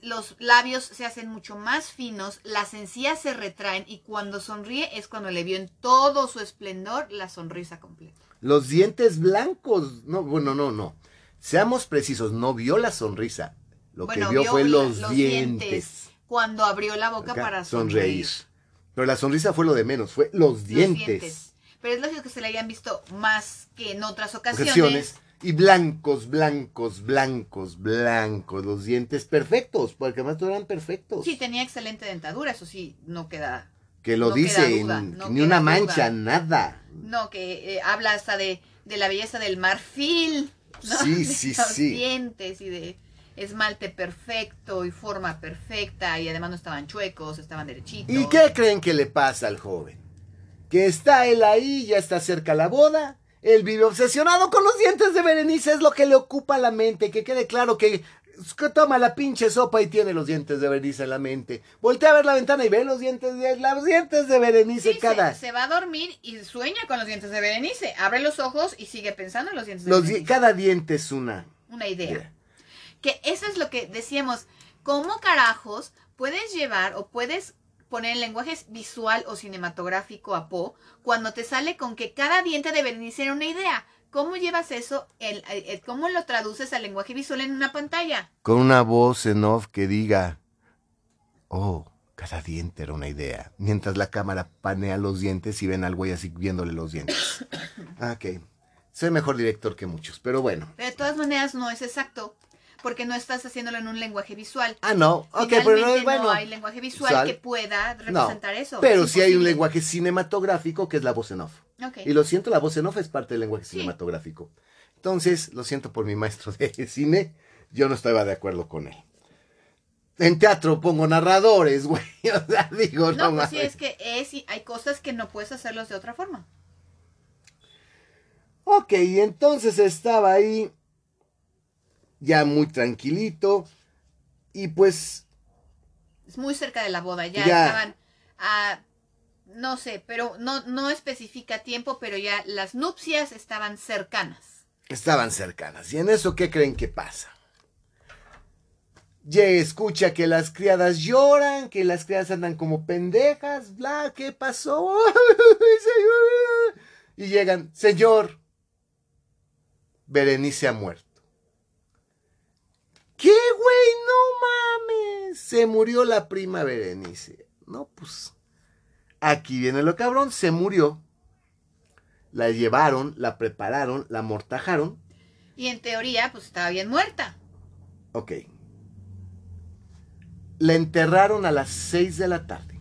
los labios se hacen mucho más finos, las encías se retraen y cuando sonríe es cuando le vio en todo su esplendor la sonrisa completa. Los dientes blancos, no, bueno, no, no. Seamos precisos, no vio la sonrisa. Lo que vio, fue los, dientes. Cuando abrió la boca para sonreír. Pero la sonrisa fue lo de menos, fue los dientes. Pero es lógico que se le hayan visto más que en otras ocasiones. Y blancos, blancos, blancos, blancos, los dientes perfectos, porque además eran perfectos. Sí, tenía excelente dentadura, eso sí, no queda. Que lo dice, ni una mancha, nada. No, que eh, habla hasta de, de, la belleza del marfil, ¿no? Sí, sí, los sí. dientes y de esmalte perfecto y forma perfecta y además no estaban chuecos, estaban derechitos. ¿Y qué creen que le pasa al joven? Que está él ahí, ya está cerca la boda, él vive obsesionado con los dientes de Berenice, es lo que le ocupa la mente, que quede claro que, toma la pinche sopa y tiene los dientes de Berenice en la mente. Voltea a ver la ventana y ve los dientes de, los dientes de Berenice cada... Se, va a dormir y sueña con los dientes de Berenice, abre los ojos y sigue pensando en los dientes de Berenice. Cada diente es una... Una idea. Que eso es lo que decíamos, ¿cómo carajos puedes llevar o puedes poner el lenguaje visual o cinematográfico a Po cuando te sale con que cada diente debe iniciar una idea. ¿Cómo llevas eso? El, ¿Cómo lo traduces al lenguaje visual en una pantalla? Con una voz en off que diga, oh, cada diente era una idea. Mientras la cámara panea los dientes y ven al güey así viéndole los dientes. Ah, ok. Soy mejor director que muchos, pero bueno. de todas maneras no es exacto porque no estás haciéndolo en un lenguaje visual. Ah, no, ok, pero no es bueno. No hay lenguaje visual, que pueda representar eso. Pero sí hay un lenguaje cinematográfico que es la voz en off. Y lo siento, la voz en off es parte del lenguaje cinematográfico. Entonces, lo siento por mi maestro de cine, yo no estaba de acuerdo con él. En teatro pongo narradores, güey. O sea, digo, no. No, pues sí, es que es, hay cosas que no puedes hacerlos de otra forma. Ok, entonces estaba ahí ya muy tranquilito. Y pues... Es muy cerca de la boda, ya, estaban a... No sé, pero no, no especifica tiempo, pero ya las nupcias estaban cercanas. Estaban cercanas. ¿Y en eso qué creen que pasa? Ya escucha que las criadas lloran, que las criadas andan como pendejas, bla, ¿qué pasó? y llegan, señor, Berenice ha muerto. ¿Qué, güey? No mames. Se murió la prima Berenice. No, pues. Aquí viene lo cabrón. Se murió. La llevaron, la prepararon, la amortajaron. Y en teoría, pues estaba bien muerta. Ok. La enterraron a las 6 de la tarde.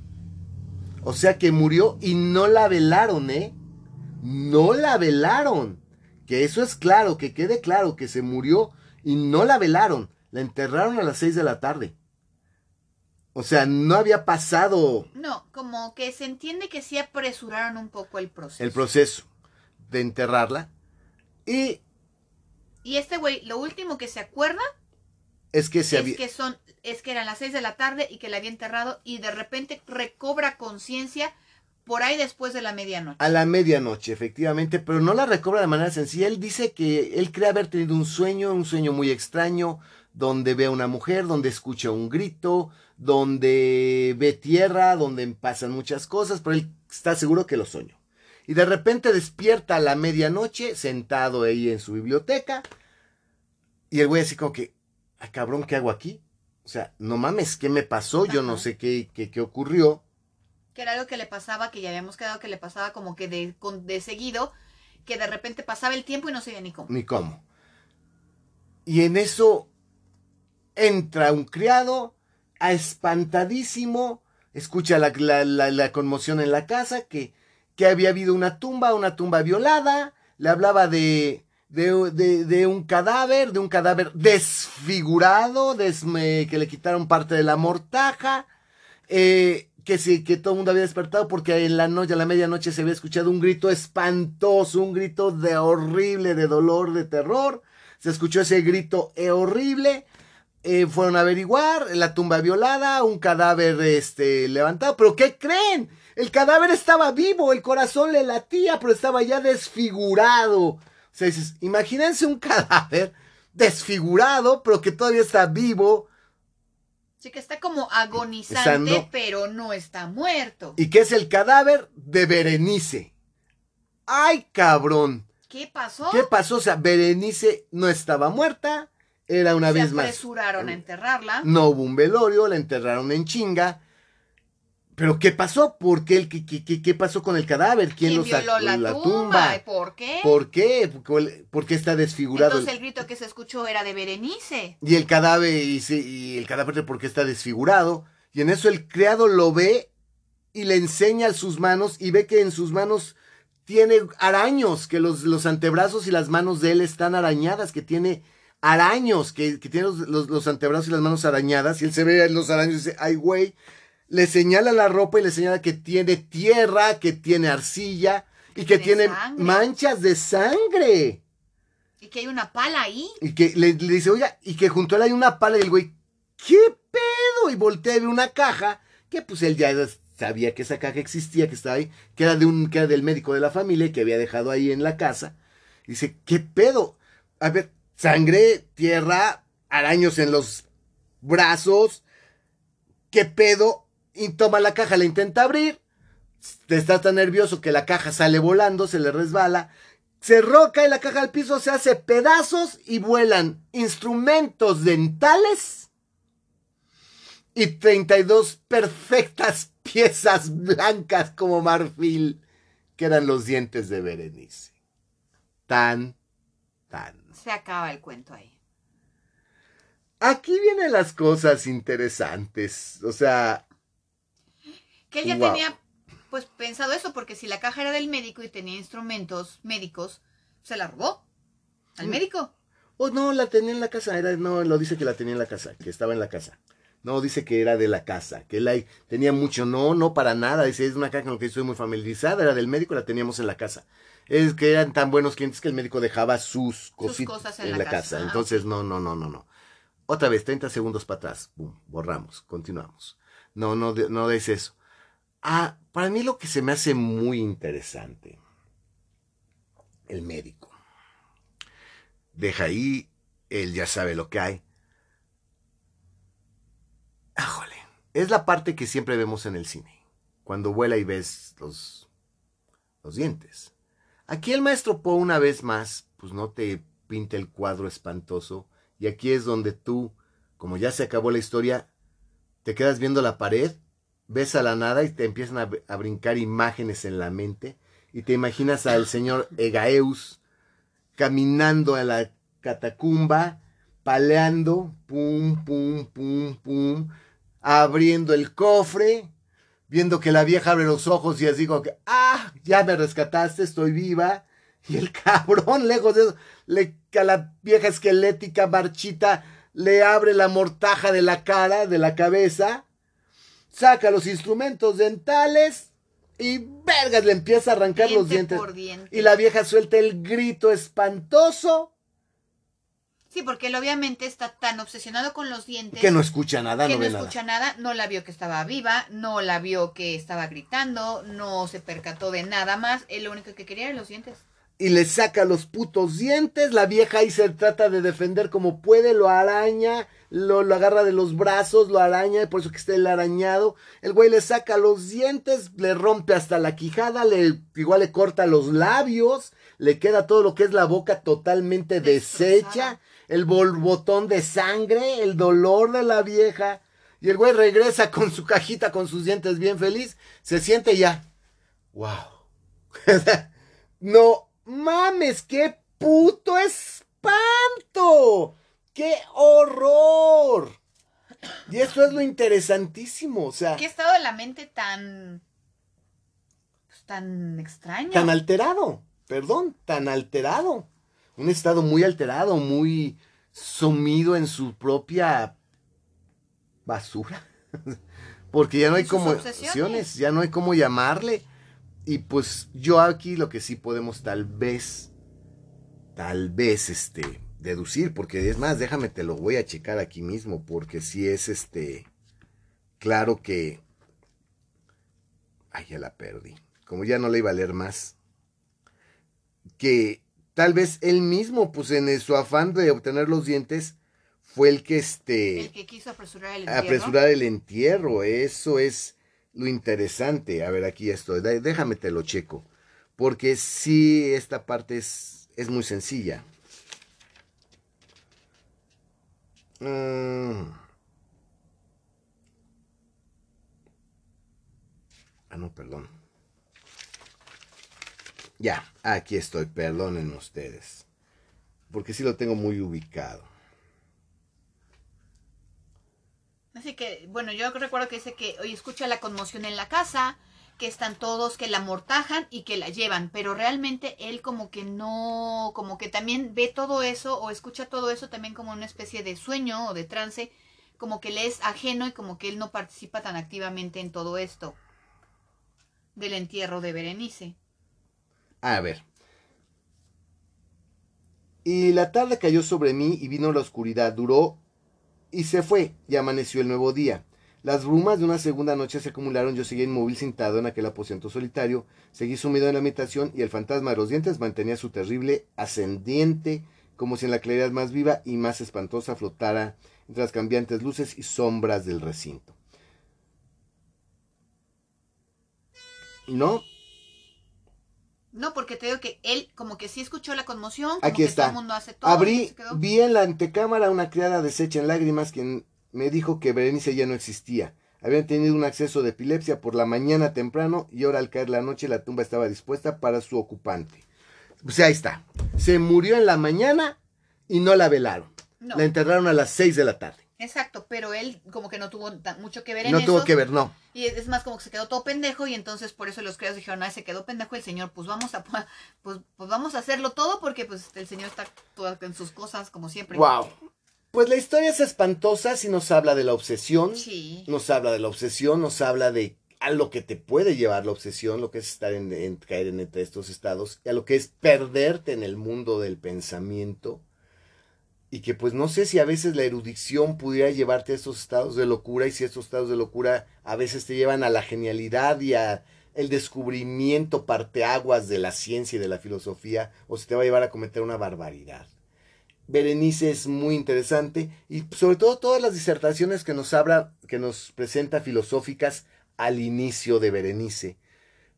O sea que murió y no la velaron, ¿eh? No la velaron. Que eso es claro, que quede claro que se murió y no la velaron. La enterraron a las seis de la tarde. O sea, no había pasado. No, como que se entiende que sí apresuraron un poco el proceso. El proceso de enterrarla. Y. Y este güey, lo último que se acuerda. Es que se es que son, es que eran las seis de la tarde y que la había enterrado y de repente recobra conciencia por ahí después de la medianoche. A la medianoche, efectivamente, pero no la recobra de manera sencilla. Él dice que él cree haber tenido un sueño, un sueño muy extraño, donde ve a una mujer, donde escucha un grito, donde ve tierra, donde pasan muchas cosas, pero él está seguro que lo soñó. Y de repente despierta a la medianoche, sentado ahí en su biblioteca, y el güey así como que, ah, cabrón, ¿qué hago aquí? O sea, no mames, ¿qué me pasó? Yo no sé qué, qué, qué, ocurrió. Que era algo que le pasaba, que ya habíamos quedado que le pasaba como que de, de seguido, que de repente pasaba el tiempo y no sabía ni cómo. Ni cómo. Y en eso entra un criado, espantadísimo, escucha la, conmoción en la casa, que, que, había habido una tumba, una tumba violada, le hablaba de, de, un cadáver, de un cadáver desfigurado, que le quitaron parte de la mortaja, eh, que, sí, que todo el mundo había despertado porque en la noche, a la medianoche se había escuchado un grito espantoso, un grito de horrible, de dolor, de terror. Se escuchó ese grito horrible eh, fueron a averiguar la tumba violada, un cadáver este, levantado. Pero ¿qué creen? el cadáver estaba vivo, el corazón le latía, pero estaba ya desfigurado. O sea, dices, imagínense un cadáver desfigurado, pero que todavía está vivo. Sí, que está como agonizante, pero no está muerto. Y que es el cadáver de Berenice. ¡Ay, cabrón! ¿Qué pasó? ¿Qué pasó? O sea, Berenice no estaba muerta, era una vez más. Se apresuraron a enterrarla. No hubo un velorio, la enterraron en chinga. Pero ¿qué pasó? ¿Por qué, qué, qué, qué pasó con el cadáver? ¿Quién, lo sacó la, la tumba? ¿Por qué? ¿Por qué? ¿Por qué está desfigurado? Entonces el grito que se escuchó era de Berenice. Y el cadáver, y, y el cadáver por qué está desfigurado. Y en eso el criado lo ve y le enseña sus manos y ve que en sus manos tiene araños, que los, los antebrazos y las manos de él están arañadas, que tiene araños, que, que tiene los, los, antebrazos y las manos arañadas. Y él se ve en los araños y dice, ay güey, le señala la ropa y le señala que tiene tierra, que tiene arcilla y que tiene manchas de sangre. Y que hay una pala ahí. Y que le, dice, oye, y que junto a él hay una pala y el güey, ¿qué pedo? Y voltea y ve una caja que pues él ya sabía que esa caja existía, que estaba ahí, que era, de un, que era del médico de la familia que había dejado ahí en la casa. dice, ¿qué pedo? A ver, sangre, tierra, araños en los brazos. ¿Qué pedo? y toma la caja, la intenta abrir, está tan nervioso que la caja sale volando, se le resbala, se roca y la caja al piso, se hace pedazos y vuelan instrumentos dentales y 32 perfectas piezas blancas como marfil que eran los dientes de Berenice. Tan, tan. Se acaba el cuento ahí. Aquí vienen las cosas interesantes. O sea, que él ya tenía pues pensado eso, porque si la caja era del médico y tenía instrumentos médicos, se la robó al mm. médico. Oh, no, la tenía en la casa, era, no, lo dice que la tenía en la casa, que estaba en la casa. No, dice que era de la casa, que él tenía mucho, no, no para nada, dice, es una caja con la que estoy muy familiarizada, era del médico, la teníamos en la casa. Es que eran tan buenos clientes que el médico dejaba sus, cositas en, la, casa. Entonces, no, no, no, no, no. Otra vez, 30 segundos para atrás, borramos, continuamos. No, no, no des eso. Ah, para mí lo que se me hace muy interesante, el médico. Deja ahí, él ya sabe lo que hay. Ájole, es la parte que siempre vemos en el cine, cuando vuela y ves los, los dientes. Aquí el maestro Poe una vez más, pues no te pinta el cuadro espantoso, y aquí es donde tú, como ya se acabó la historia, te quedas viendo la pared ves a la nada y te empiezan a, brincar imágenes en la mente y te imaginas al señor Egaeus caminando a la catacumba, paleando, pum, pum, pum, pum, abriendo el cofre, viendo que la vieja abre los ojos y así como que, ah, ya me rescataste, estoy viva. Y el cabrón, lejos de eso, le, a la vieja esquelética marchita le abre la mortaja de la cara, de la cabeza, saca los instrumentos dentales y vergas le empieza a arrancar los dientes. Y la vieja suelta el grito espantoso. Sí, porque él obviamente está tan obsesionado con los dientes. Que no escucha nada, que no, escucha nada. No la vio que estaba viva, no la vio que estaba gritando, no se percató de nada más. Él lo único que quería era los dientes y le saca los putos dientes. La vieja ahí se trata de defender como puede, lo araña, lo, lo, agarra de los brazos, lo araña, por eso que está el arañado. El güey le saca los dientes, le rompe hasta la quijada, le, igual le corta los labios, le queda todo lo que es la boca totalmente deshecha, el botón de sangre, el dolor de la vieja. Y el güey regresa con su cajita, con sus dientes bien feliz, se siente ya. ¡Wow! no mames, qué puto espanto. ¡Qué horror! Y eso es lo interesantísimo, o sea. ¿Qué estado de la mente tan. Pues, tan extraño? Tan alterado, perdón, tan alterado. Un estado muy alterado, muy sumido en su propia basura. Porque ya no hay como ya no hay cómo llamarle. Y pues yo aquí lo que sí podemos tal vez, tal vez, este, deducir, porque es más, déjame te lo voy a checar aquí mismo, porque si es este, claro que, Ay, ya la perdí. Como ya no le iba a leer más. Que tal vez él mismo, pues en su afán de obtener los dientes, fue el que este. El que quiso apresurar el entierro. Apresurar el entierro. Eso es lo interesante. A ver, aquí estoy. Déjame te lo checo. Porque sí, esta parte es, es muy sencilla. Mm. Ah, no, perdón. Ya, aquí estoy, perdonen ustedes. Porque sí lo tengo muy ubicado. Así que, bueno, yo recuerdo que dice que hoy escucha la conmoción en la casa, que están todos que la mortajan y que la llevan, pero realmente él como que no, como que también ve todo eso o escucha todo eso también como una especie de sueño o de trance, como que le es ajeno y como que él no participa tan activamente en todo esto del entierro de Berenice. A ver. Y la tarde cayó sobre mí y vino la oscuridad, duró y se fue, y amaneció el nuevo día. Las brumas de una segunda noche se acumularon, yo seguía inmóvil sentado en aquel aposento solitario, seguí sumido en la habitación y el fantasma de los dientes mantenía su terrible ascendiente, como si en la claridad más viva y más espantosa flotara entre las cambiantes luces y sombras del recinto. ¿No? No, porque te digo que él como que sí escuchó la conmoción. Como Aquí que está. Todo el mundo hace todo, Abrí, vi en la antecámara una criada deshecha en lágrimas quien me dijo que Berenice ya no existía. Habían tenido un acceso de epilepsia por la mañana temprano y ahora al caer la noche la tumba estaba dispuesta para su ocupante. O sea, ahí está. Se murió en la mañana y no la velaron. No, La enterraron a las 6 de la tarde. Exacto, pero él como que no tuvo mucho que ver en No eso. tuvo que ver, no. Y es más como que se quedó todo pendejo y entonces por eso los criados dijeron, ay, se quedó pendejo el señor, pues vamos a pues, pues vamos a hacerlo todo porque pues el señor está todo en sus cosas como siempre. Wow. Pues la historia es espantosa si nos habla de la obsesión. Sí. Nos habla de la obsesión, nos habla de a lo que te puede llevar la obsesión, lo que es estar en, en- caer en entre estos estados, y a lo que es perderte en el mundo del pensamiento. Y que pues no sé si a veces la erudición pudiera llevarte a estos estados de locura y si estos estados de locura a veces te llevan a la genialidad y a el descubrimiento parteaguas de la ciencia y de la filosofía o si te va a llevar a cometer una barbaridad. Berenice es muy interesante y sobre todo todas las disertaciones que nos habla, que nos presenta filosóficas al inicio de Berenice,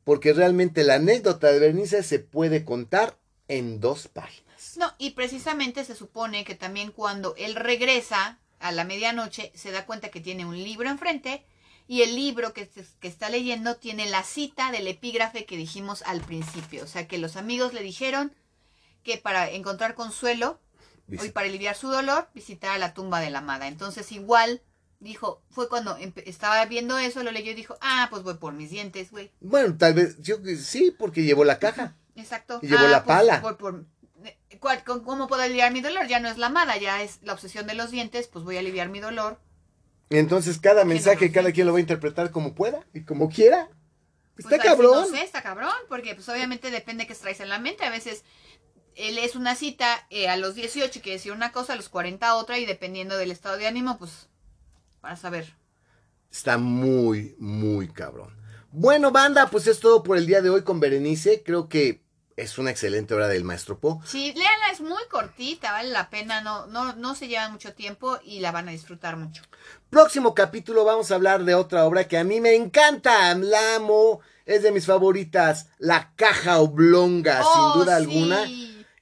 porque realmente la anécdota de Berenice se puede contar en dos páginas. No, y precisamente se supone que también cuando él regresa a la medianoche se da cuenta que tiene un libro enfrente y el libro que, que está leyendo tiene la cita del epígrafe que dijimos al principio. O sea que los amigos le dijeron que para encontrar consuelo Hoy para aliviar su dolor, visitar a la tumba de la amada. Entonces igual dijo, fue cuando estaba viendo eso, lo leyó y dijo, ah, pues voy por mis dientes, güey. Bueno, tal vez, yo sí, porque llevó la caja. Exacto. Y llevó Ah, la pues, pala. voy por- ¿cuál- con- ¿Cómo puedo aliviar mi dolor? Ya no es la amada, ya es la obsesión de los dientes, pues voy a aliviar mi dolor. Entonces cada mensaje, no, cada quien lo va a interpretar como pueda y como quiera. Pues, Está ahí sí cabrón. No sé, está cabrón, porque pues obviamente depende que traes en la mente. A veces él es una cita eh, a los 18 quiere decir una cosa, a los 40 otra, y dependiendo del estado de ánimo, pues para saber. Está muy, muy cabrón. Bueno, banda, pues es todo por el día de hoy con Berenice. Creo que es una excelente obra del maestro Po. Sí, léala, es muy cortita, vale la pena, no, no, no se lleva mucho tiempo y la van a disfrutar mucho. Próximo capítulo vamos a hablar de otra obra que a mí me encanta, la amo, es de mis favoritas, La Caja Oblonga, Oh, sin duda sí. alguna.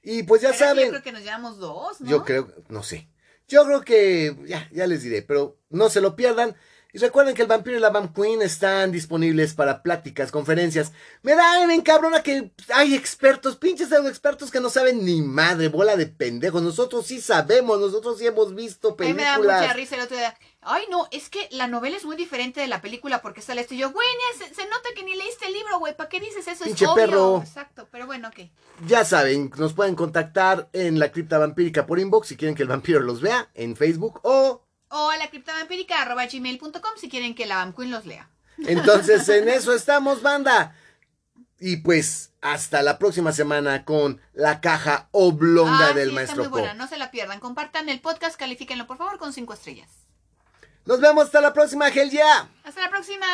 Y pues ya Pero saben, Yo creo que nos llevamos dos, ¿no? yo creo, no sé, yo creo que, ya, ya les diré, pero no se lo pierdan. Y recuerden que el vampiro y la Vamp Queen están disponibles para pláticas, conferencias. Me da en cabrona que hay expertos, pinches expertos que no saben ni madre, bola de pendejos. Nosotros sí sabemos, nosotros sí hemos visto A mí me da películas. mucha risa el otro día. Ay, no, es que la novela es muy diferente de la película porque sale esto. Y yo, güey, se, se nota que ni leíste el libro, güey. ¿Para qué dices eso? Pinche es obvio. perro. Exacto, pero bueno, ok. Ya saben, nos pueden contactar en la cripta vampírica por inbox si quieren que el vampiro los vea en Facebook o O a la criptavampírica arroba gmail.com si quieren que la Vam Queen los lea. entonces en eso estamos, banda. Y pues hasta la próxima semana con la caja oblonga Ah, del sí, está maestro muy buena, no se la pierdan. Compartan el podcast, califíquenlo por favor con cinco estrellas. Nos vemos hasta la próxima, Gel ya. Hasta la próxima.